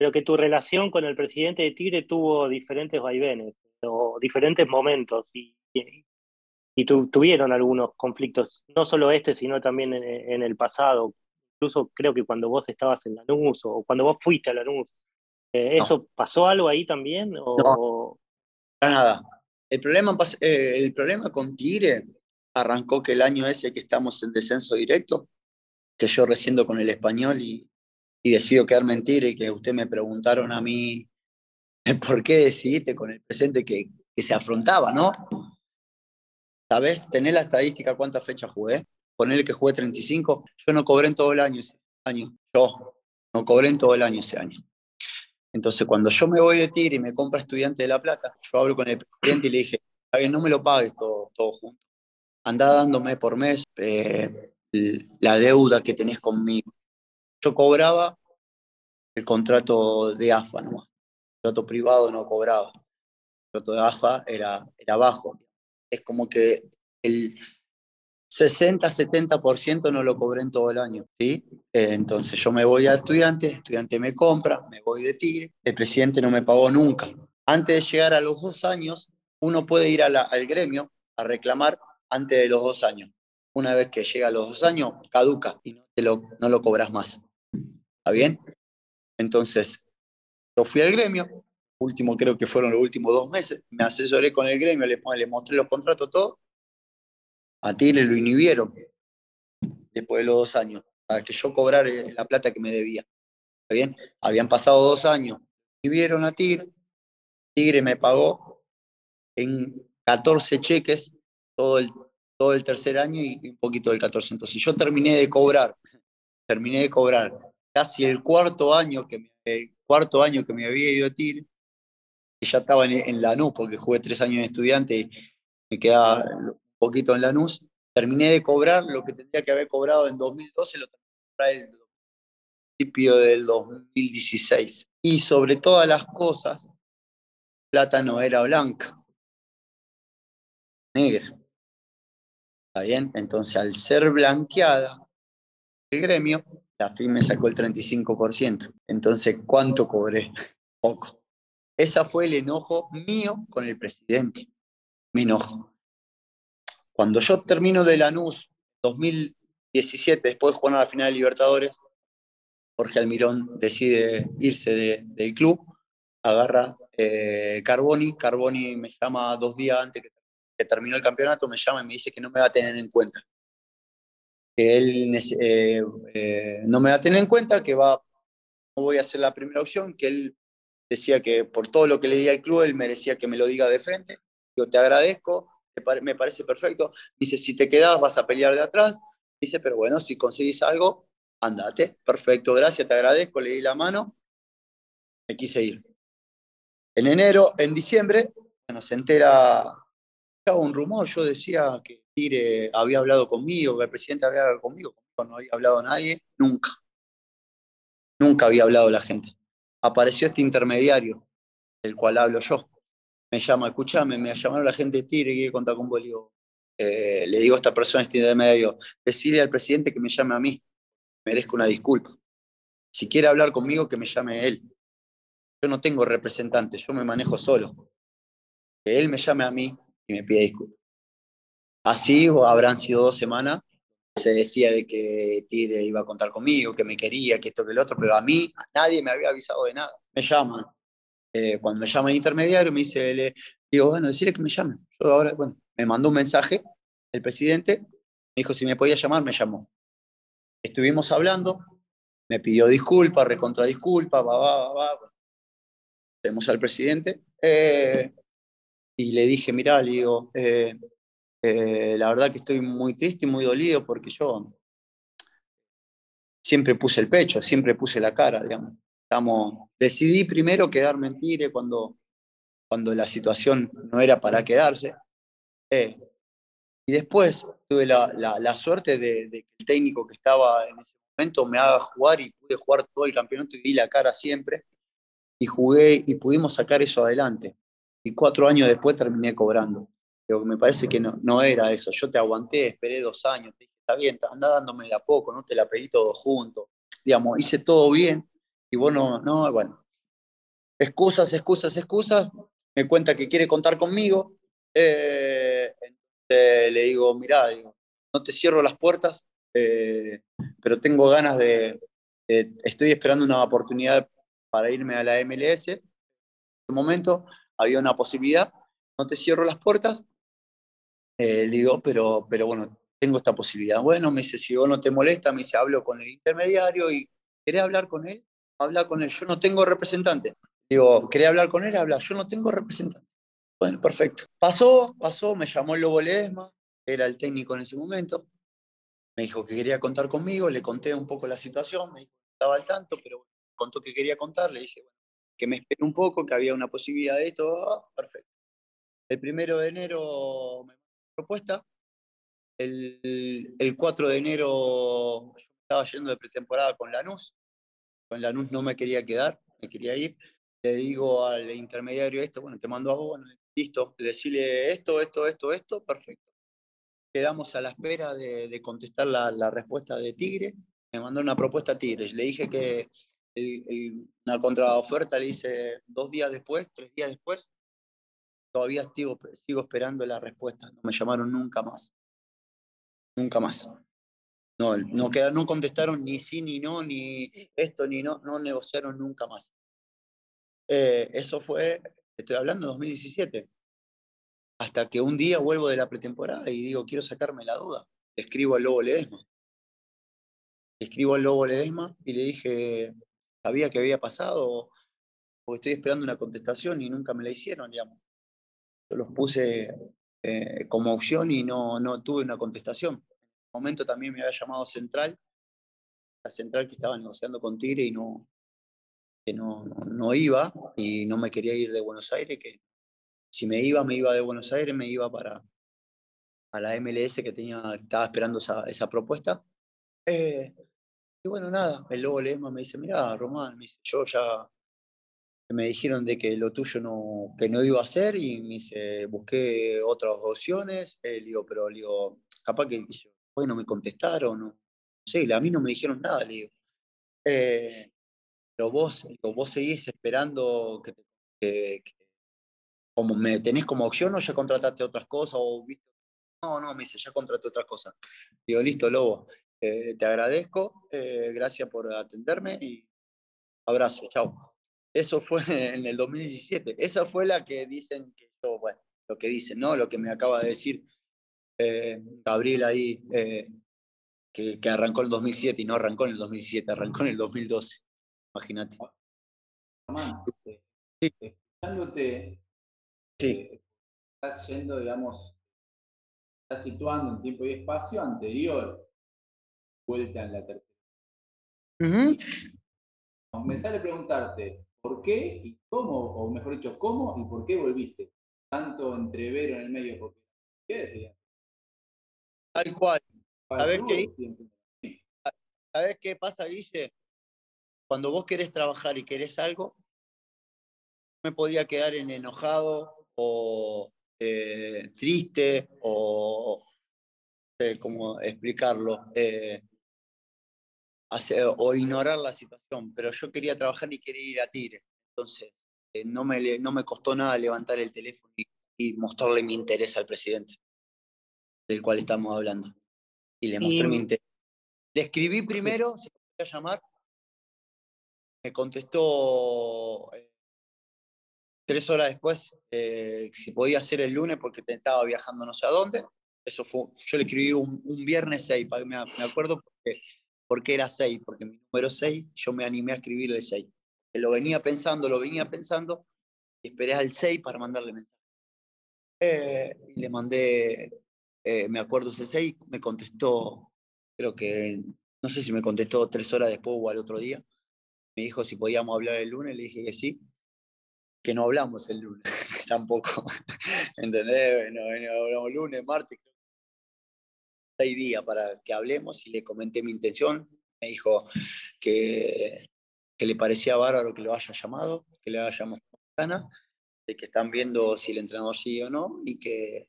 pero que tu relación con el presidente de Tigre tuvo diferentes vaivenes o diferentes momentos y, y, tuvieron algunos conflictos, no solo este, sino también en, el pasado. Incluso creo que cuando vos estabas en Lanús o cuando vos fuiste a Lanús, eh, ¿eso pasó algo ahí también? O, nada. El problema, eh, el problema con Tigre arrancó que el año ese que estamos en descenso directo, que yo reciendo con el español y, y decido quedarme en Tigre y que ustedes me preguntaron a mí por qué decidiste con el presente que, que se afrontaba, ¿no? ¿Sabes? Tener la estadística cuántas fechas jugué. Ponerle que jugué 35. Yo no cobré en todo el año ese año. Yo no cobré en todo el año ese año. Entonces, cuando yo me voy de Tigre y me compra Estudiante de La Plata, yo hablo con el presidente y le dije, no me lo pagues todo, todo junto. Anda dándome por mes eh, la deuda que tenés conmigo. Yo cobraba el contrato de AFA, ¿no? El contrato privado no cobraba. El contrato de AFA era, era bajo. Es como que el 60-70% no lo cobré en todo el año, ¿sí? Eh, entonces yo me voy a estudiante, estudiante me compra, me voy de Tigre, el presidente no me pagó nunca. Antes de llegar a los dos años, uno puede ir al gremio a reclamar antes de los dos años. Una vez que llega a los dos años, caduca y no, te lo, no lo cobras más. ¿Está bien? Entonces, yo fui al gremio, último creo que fueron los últimos dos meses, me asesoré con el gremio, le, le mostré los contratos, todo, a Tigre lo inhibieron después de los dos años, para que yo cobrara la plata que me debía. ¿Está bien? Habían pasado dos años, inhibieron a Tigre, Tigre me pagó en 14 cheques todo el, todo el tercer año y un poquito del 14. Entonces yo terminé de cobrar, terminé de cobrar casi el cuarto año que me, el cuarto año que me había ido a Tigre, que ya estaba en, en Lanús, porque jugué tres años de estudiante y me quedaba poquito en Lanús, terminé de cobrar lo que tendría que haber cobrado en 2012, lo terminé en el principio del 2016. Y sobre todas las cosas, plata no era blanca, negra. ¿Está bien? Entonces, al ser blanqueada el gremio, la FIM me sacó el 35%. Entonces, ¿cuánto cobré? (laughs) Poco. Ese fue el enojo mío con el presidente. Mi enojo. Cuando yo termino de Lanús 2017, después de jugar a la final de Libertadores, Jorge Almirón decide irse del club, agarra eh, Carboni, Carboni me llama dos días antes que, terminó el campeonato, me llama y me dice que no me va a tener en cuenta, que él eh, eh, no me va a tener en cuenta, que va, no voy a ser la primera opción, que él decía que por todo lo que le di al club, él merecía que me lo diga de frente. Yo te agradezco, me parece perfecto. Dice, si te quedas vas a pelear de atrás. Dice, pero bueno, si conseguís algo, andate. Perfecto, gracias, te agradezco, le di la mano. Me quise ir. En enero, en diciembre, bueno, se entera, un rumor, yo decía que Tigre había hablado conmigo, que el presidente había hablado conmigo, no había hablado nadie, nunca. Nunca había hablado la gente. Apareció este intermediario, del cual hablo yo me llama, escúchame, me llamaron la gente de Tigre, quiere contar con vos. Eh, le digo a esta persona este medio, decirle al presidente que me llame a mí, merezco una disculpa. Si quiere hablar conmigo, que me llame él. Yo no tengo representante, yo me manejo solo. Que él me llame a mí me pida disculpas. Así habrán sido dos semanas. Se decía de que Tigre iba a contar conmigo, que me quería, que esto, que el otro, pero a mí, nadie me había avisado de nada. Me llaman, eh, cuando me llama el intermediario, me dice, le digo, bueno, decirle que me llame. Yo ahora, bueno, me mandó un mensaje el presidente, me dijo si me podía llamar, me llamó. Estuvimos hablando, me pidió disculpas, recontra disculpas, va, va, va, va. Tenemos al presidente eh, y le dije, mira, le digo, eh, la verdad que estoy muy triste y muy dolido porque yo siempre puse el pecho, siempre puse la cara, digamos decidí primero quedarme en cuando, cuando la situación no era para quedarse. Eh, y después tuve la, la, suerte de, que el técnico que estaba en ese momento me haga jugar y pude jugar todo el campeonato y di la cara siempre. Y jugué y pudimos sacar eso adelante. Y cuatro años después terminé cobrando. Pero me parece que no, no era eso. Yo te aguanté, esperé dos años, te dije, está bien, anda dándome a poco, no te la pedí todo junto. Digamos, hice todo bien y bueno, no, bueno. Excusas, excusas, excusas. Me cuenta que quiere contar conmigo. Eh, le digo, mirá, no te cierro las puertas, eh, pero tengo ganas de, Estoy esperando una oportunidad para irme a la MLS. En ese momento había una posibilidad. No te cierro las puertas. Eh, le digo, pero, pero bueno, tengo esta posibilidad. Bueno, me dice, si vos no te molesta, me dice, hablo con el intermediario y ¿querés hablar con él? habla con él, yo no tengo representante. Digo, ¿quería hablar con él? Habla, yo no tengo representante. Bueno, perfecto. Pasó, pasó, me llamó el Lobo Ledesma, era el técnico en ese momento. Me dijo que quería contar conmigo, le conté un poco la situación, me dijo que estaba al tanto, pero contó que quería contar, le dije, bueno, que me espere un poco, que había una posibilidad de esto, ah, perfecto. El primero de enero me propuesta, el, el 4 de enero estaba yendo de pretemporada con Lanús. Con Lanús no me quería quedar, me quería ir. Le digo al intermediario esto, bueno, te mando a vos, listo, decirle esto, esto, esto, esto, perfecto. Quedamos a la espera de, contestar la, la, respuesta de Tigre. Me mandó una propuesta a Tigre. Le dije que una contraoferta le hice dos días después, tres días después. Todavía sigo, sigo esperando la respuesta. No me llamaron nunca más. Nunca más. No, no, no contestaron ni sí, ni no, ni esto, ni no, no negociaron nunca más. Eh, eso fue, estoy hablando de 2017. Hasta que un día vuelvo de la pretemporada y digo, quiero sacarme la duda. Le escribo al Lobo Ledesma. Le escribo al Lobo Ledesma y le dije, sabía que había pasado, porque estoy esperando una contestación y nunca me la hicieron, digamos. Yo los puse eh, como opción y no, no tuve una contestación. En ese momento también me había llamado Central, la Central que estaba negociando con Tigre y no, que no, no, iba y no me quería ir de Buenos Aires, que si me iba, me iba de Buenos Aires, me iba para a la MLS que tenía, estaba esperando esa, esa propuesta. Eh, y bueno, nada, el lobo Lema me dice, mira, Román, me dice, yo ya me dijeron de que lo tuyo no, que no iba a hacer y me dice, busqué otras opciones, eh, digo, pero digo, capaz que bueno, me contestaron, no, sé, a mí no me dijeron nada, le digo. Eh, pero vos, vos seguís esperando que, como me tenés como opción o ya contrataste otras cosas o no, no, me dice, ya contraté otras cosas. Digo, listo, Lobo, eh, te agradezco, eh, gracias por atenderme y abrazo, chao. Eso fue (laughs) en el 2017. Esa fue la que dicen que yo, bueno, lo que dicen, ¿no? Lo que me acaba de decir eh, Gabriel ahí, que, que, arrancó en el 2007 y no arrancó en el 2017, arrancó en el 2012. Imagínate. sí. escuchándote, sí. estás yendo, digamos, estás situando en tiempo y espacio anterior vuelta en la tercera. Me sale preguntarte por qué y cómo, o mejor dicho, cómo y por qué volviste. Tanto entrevero en el medio, porque ¿qué decías? Tal cual. ¿Sabes qué? ¿Sabes qué pasa, Guille? Cuando vos querés trabajar y querés algo, me podía quedar en enojado o eh, triste o no sé cómo explicarlo. Eh, o ignorar la situación, pero yo quería trabajar y quería ir a Tigre. Entonces, eh, no, me, no me costó nada levantar el teléfono y, mostrarle mi interés al presidente, del cual estamos hablando. Y le mostré mi interés. Le escribí primero, si me podía llamar, me contestó eh, tres horas después eh, si podía hacer el lunes porque estaba viajando no sé a dónde. Eso fue, yo le escribí un, viernes 6, me, me acuerdo porque ¿Por qué era 6? Porque mi número 6, yo me animé a escribir el 6. Lo venía pensando, lo venía pensando, y esperé al 6 para mandarle mensaje. Eh, le mandé, eh, me acuerdo ese 6, me contestó, creo que, no sé si me contestó tres horas después o al otro día. Me dijo si podíamos hablar el lunes, le dije que sí, que no hablamos el lunes, (laughs) tampoco. (laughs) ¿Entendés? No, no hablamos lunes, martes, seis días para que hablemos y le comenté mi intención. Me dijo que, le parecía bárbaro que lo haya llamado, que le haya llamado gana, de que están viendo si el entrenador sigue o no y que,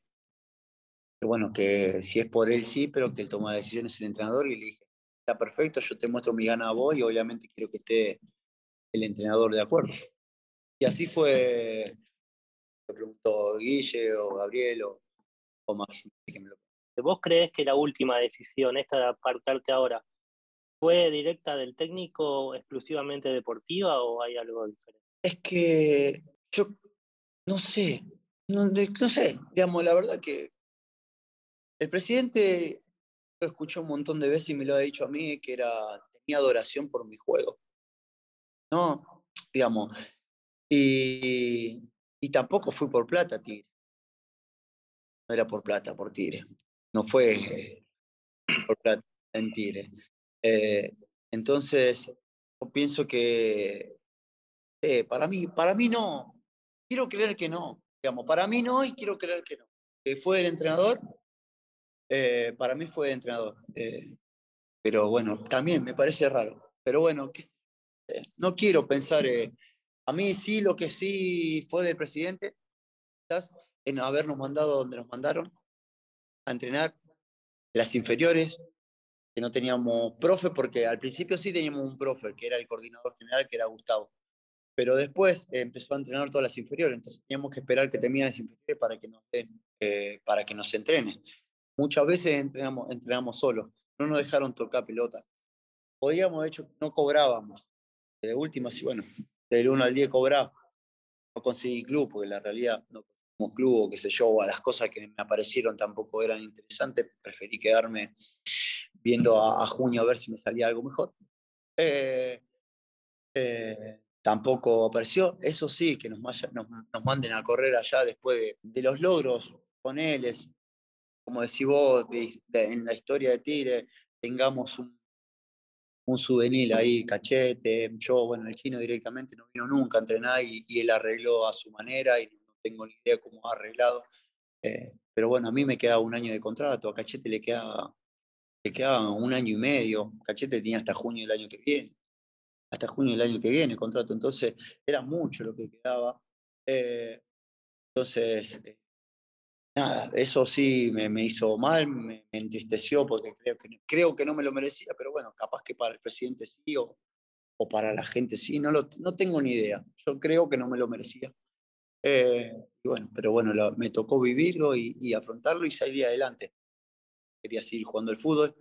bueno, que si es por él sí, pero que él toma decisiones el entrenador y le dije, está perfecto, yo te muestro mi gana a vos y obviamente quiero que esté el entrenador de acuerdo. Y así fue, me preguntó Guille o Gabriel o, o que me lo ¿Vos crees que la última decisión, esta de apartarte ahora, fue directa del técnico exclusivamente deportiva o hay algo diferente? Es que yo no sé, no, sé, digamos, la verdad que el presidente lo escuchó un montón de veces y me lo ha dicho a mí que era tenía adoración por mi juego. No, digamos, y, y tampoco fui por plata, Tigre. No era por plata, por Tigre no fue por plata en eh, entonces, pienso que eh, para, mí, para mí no. Quiero creer que no. Digamos, para mí no y quiero creer que no. Que fue el entrenador Eh, para mí fue de entrenador. Eh, pero bueno, también me parece raro. Pero bueno, no quiero pensar. a mí sí, lo que sí fue del presidente, quizás en habernos mandado donde nos mandaron entrenar las inferiores, que no teníamos profe, porque al principio sí teníamos un profe, que era el coordinador general, que era Gustavo. Pero después empezó a entrenar todas las inferiores, entonces teníamos que esperar que termine las inferiores para que nos, eh, para que nos entrenen. Muchas veces entrenamos, entrenamos solos, no nos dejaron tocar pelota. Podíamos, de hecho, no cobrábamos. De última, sí, bueno, del 1 al 10 cobraba. No conseguí club, porque la realidad no club o qué sé yo, o a las cosas que me aparecieron tampoco eran interesantes. Preferí quedarme viendo a, junio a ver si me salía algo mejor. Eh, eh, tampoco apareció. Eso sí, que nos, nos, manden a correr allá después de, los logros con él, como decís vos, en la historia de Tigre, tengamos un, un souvenir ahí, cachete. Yo, bueno, el chino directamente no vino nunca a entrenar y, él arregló a su manera y tengo ni idea cómo ha arreglado. Eh, pero bueno, a mí me queda un año de contrato, a Cachete le queda te quedaba un año y medio, Cachete tenía hasta junio del año que viene, hasta junio del año que viene el contrato, entonces era mucho lo que quedaba. Eh, entonces, eh, nada, eso sí me, hizo mal, me, entristeció porque creo que, creo que no me lo merecía, pero bueno, capaz que para el presidente sí o, o para la gente sí, no, lo, no tengo ni idea, yo creo que no me lo merecía. Eh, y bueno, pero bueno, me tocó vivirlo y, y afrontarlo y salir adelante quería seguir jugando el fútbol.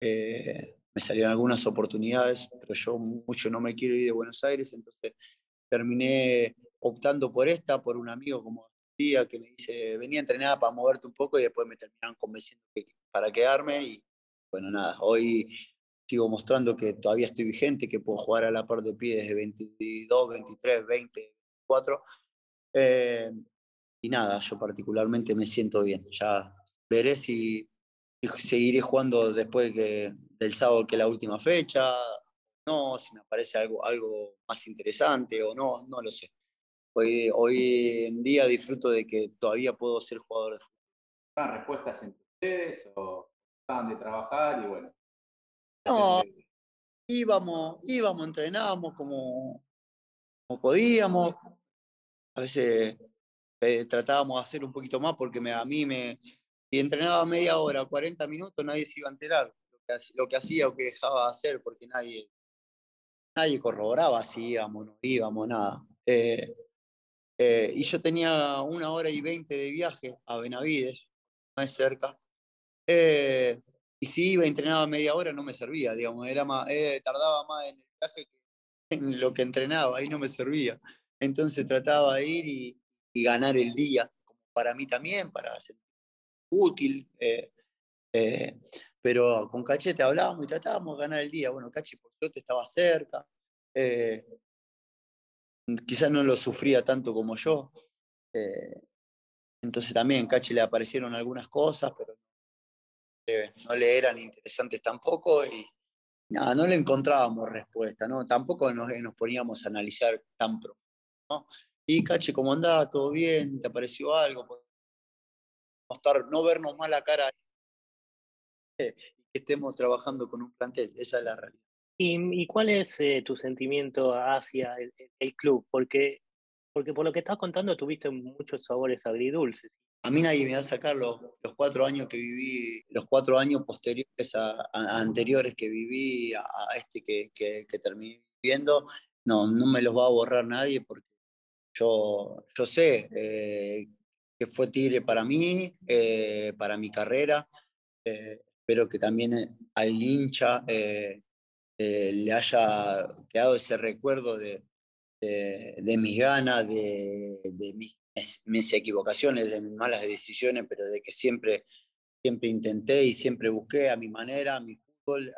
Eh, me salieron algunas oportunidades, pero yo mucho no me quiero ir de Buenos Aires, entonces terminé optando por esta, por un amigo como decía, que me dice, venía a entrenar para moverte un poco y después me terminaron convenciendo para quedarme y bueno, nada, hoy sigo mostrando que todavía estoy vigente, que puedo jugar a la par de pie desde 22, 23, 20, 24. Y nada, yo particularmente me siento bien. Ya veré si seguiré jugando después que, del sábado que la última fecha, no, si me aparece algo, algo más interesante o no, no lo sé. Hoy, hoy en día disfruto de que todavía puedo ser jugador de fútbol. respuestas entre ustedes o estaban de trabajar y bueno? No, íbamos, íbamos, entrenábamos como, como podíamos. A veces eh, tratábamos de hacer un poquito más porque me, a mí me, y entrenaba media hora, 40 minutos, nadie se iba a enterar lo que, hacía o que dejaba de hacer, porque nadie, nadie corroboraba si íbamos, no íbamos, nada. Eh, eh, y yo tenía una hora y veinte de viaje a Benavides, más cerca. Eh, y si iba y entrenaba media hora, no me servía, digamos, era más, tardaba más en el viaje que en lo que entrenaba, ahí no me servía. Entonces trataba de ir y, ganar el día, para mí también, para hacer útil. Eh, eh, pero con Cachete hablábamos y tratábamos de ganar el día. Bueno, Cachi por suerte estaba cerca. Eh, quizás no lo sufría tanto como yo. entonces también Cachi le aparecieron algunas cosas, pero no le eran interesantes tampoco y nada, no le encontrábamos respuesta, ¿no? Tampoco nos, nos poníamos a analizar tan profundo, Y Cachi, ¿cómo andaba? ¿Todo bien? ¿Te apareció algo? no vernos mal la cara y que estemos trabajando con un plantel. Esa es la realidad. ¿Y, cuál es eh, tu sentimiento hacia el, club? Porque, porque por lo que estás contando tuviste muchos sabores agridulces. A mí nadie me va a sacar los, los cuatro años que viví, los cuatro años posteriores a, anteriores que viví a, este que, que, terminé viviendo, no, no me los va a borrar nadie porque yo, yo sé eh, que fue Tigre para mí, eh, para mi carrera. Eh, espero que también eh, al hincha le haya quedado ese recuerdo de, de, mis ganas, de, mis, mis, equivocaciones, de mis malas decisiones, pero de que siempre, siempre intenté y siempre busqué a mi manera, a mi fútbol,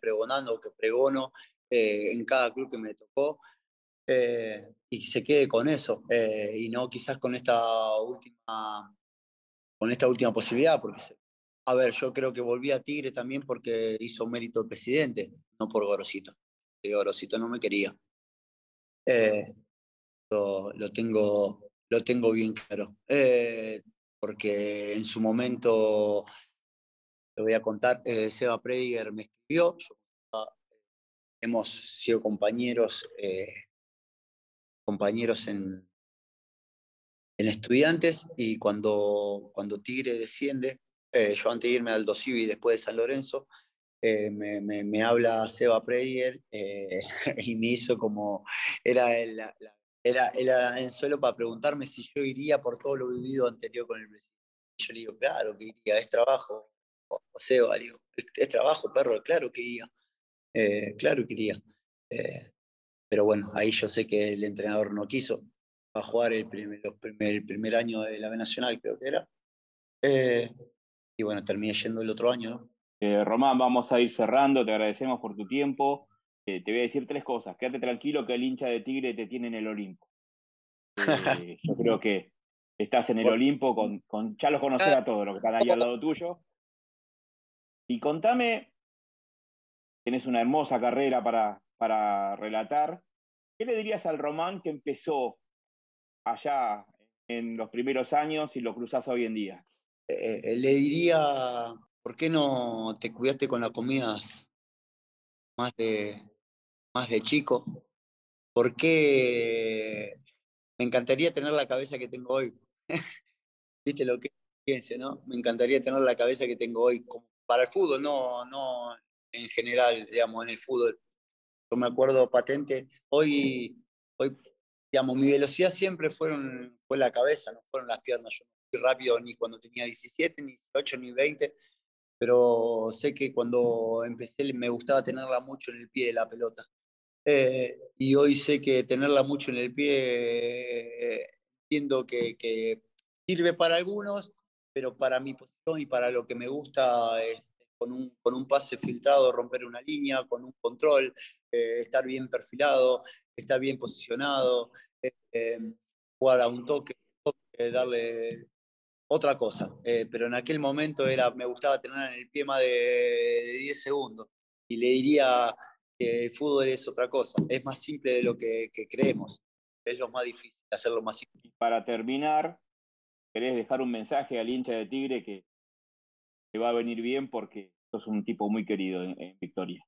pregonando, que pregono en cada club que me tocó. Eh, y se quede con eso eh, y no quizás con esta última con esta última posibilidad porque a ver yo creo que volví a Tigre también porque hizo mérito el presidente no por Gorosito Gorosito no me quería. Eh, lo, tengo lo tengo bien claro porque en su momento, le voy a contar, eh, Seba Prediger me escribió, hemos sido compañeros, eh, compañeros en, en estudiantes y cuando, cuando Tigre desciende, eh, yo antes de irme al Dosivi y después de San Lorenzo, eh, me, me, habla Seba Preyer eh, (laughs) y me hizo como, era, el, era, en suelo para preguntarme si yo iría por todo lo vivido anterior con el presidente. Yo le digo, claro que iría, es trabajo. O Seba, digo, es, trabajo, perro, claro que iría. claro que iría. Pero bueno, ahí yo sé que el entrenador no quiso a jugar el primer, el primer año de la B Nacional, creo que era. Eh, y bueno, terminé yendo el otro año. Eh, Román, vamos a ir cerrando, te agradecemos por tu tiempo. Eh, te voy a decir tres cosas. Quédate tranquilo que el hincha de Tigre te tiene en el Olimpo. (laughs) yo creo que estás en el Olimpo, con, con ya los conoces a todos los que están ahí al lado tuyo. Y contame, tienes una hermosa carrera para, para relatar. ¿Qué le dirías al Román que empezó allá en los primeros años y lo cruzas hoy en día? Eh, eh, le diría, ¿por qué no te cuidaste con las comidas más de, más de chico? ¿Por qué me encantaría tener la cabeza que tengo hoy? (laughs) ¿Viste lo que piense, no? Me encantaría tener la cabeza que tengo hoy para el fútbol, no, no en general, digamos, en el fútbol. Yo me acuerdo patente, hoy, hoy digamos, mi velocidad siempre fueron, fue la cabeza, no fueron las piernas. Yo no fui rápido ni cuando tenía 17, ni 18, ni 20, pero sé que cuando empecé me gustaba tenerla mucho en el pie de la pelota. Eh, y hoy sé que tenerla mucho en el pie, eh, entiendo que, que, sirve para algunos, pero para mi posición y para lo que me gusta es con un, con un pase filtrado romper una línea, con un control, eh, estar bien perfilado, estar bien posicionado, eh, jugar a un toque, darle otra cosa. Eh, pero en aquel momento era, me gustaba tener en el pie más de, 10 segundos. Y le diría que el fútbol es otra cosa, es más simple de lo que, creemos. Es lo más difícil, hacerlo más simple. Para terminar, ¿querés dejar un mensaje al hincha de Tigre que, te va a venir bien porque sos un tipo muy querido en, Victoria?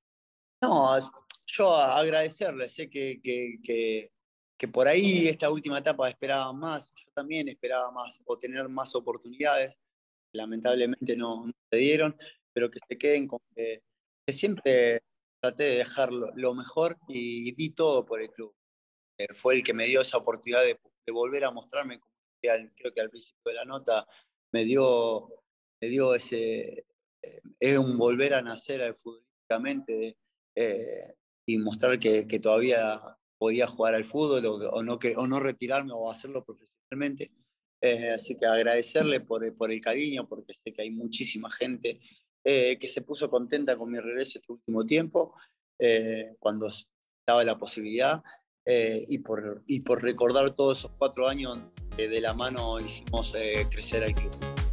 No, yo agradecerle, sé que, que, que por ahí esta última etapa esperaba más, yo también esperaba más o tener más oportunidades, lamentablemente no, se dieron, pero que se queden con que, siempre traté de dejar lo, mejor y, di todo por el club. Eh, fue el que me dio esa oportunidad de, volver a mostrarme, como creo que al principio de la nota me dio, me dio ese, eh, es un volver a nacer futbolísticamente eh, y mostrar que, que todavía podía jugar al fútbol o, no, o no retirarme o hacerlo profesionalmente. Eh, así que agradecerle por, por, el cariño, porque sé que hay muchísima gente eh, que se puso contenta con mi regreso este último tiempo, eh, cuando estaba la posibilidad, y, por, y por recordar todos esos cuatro años que de la mano hicimos crecer al club.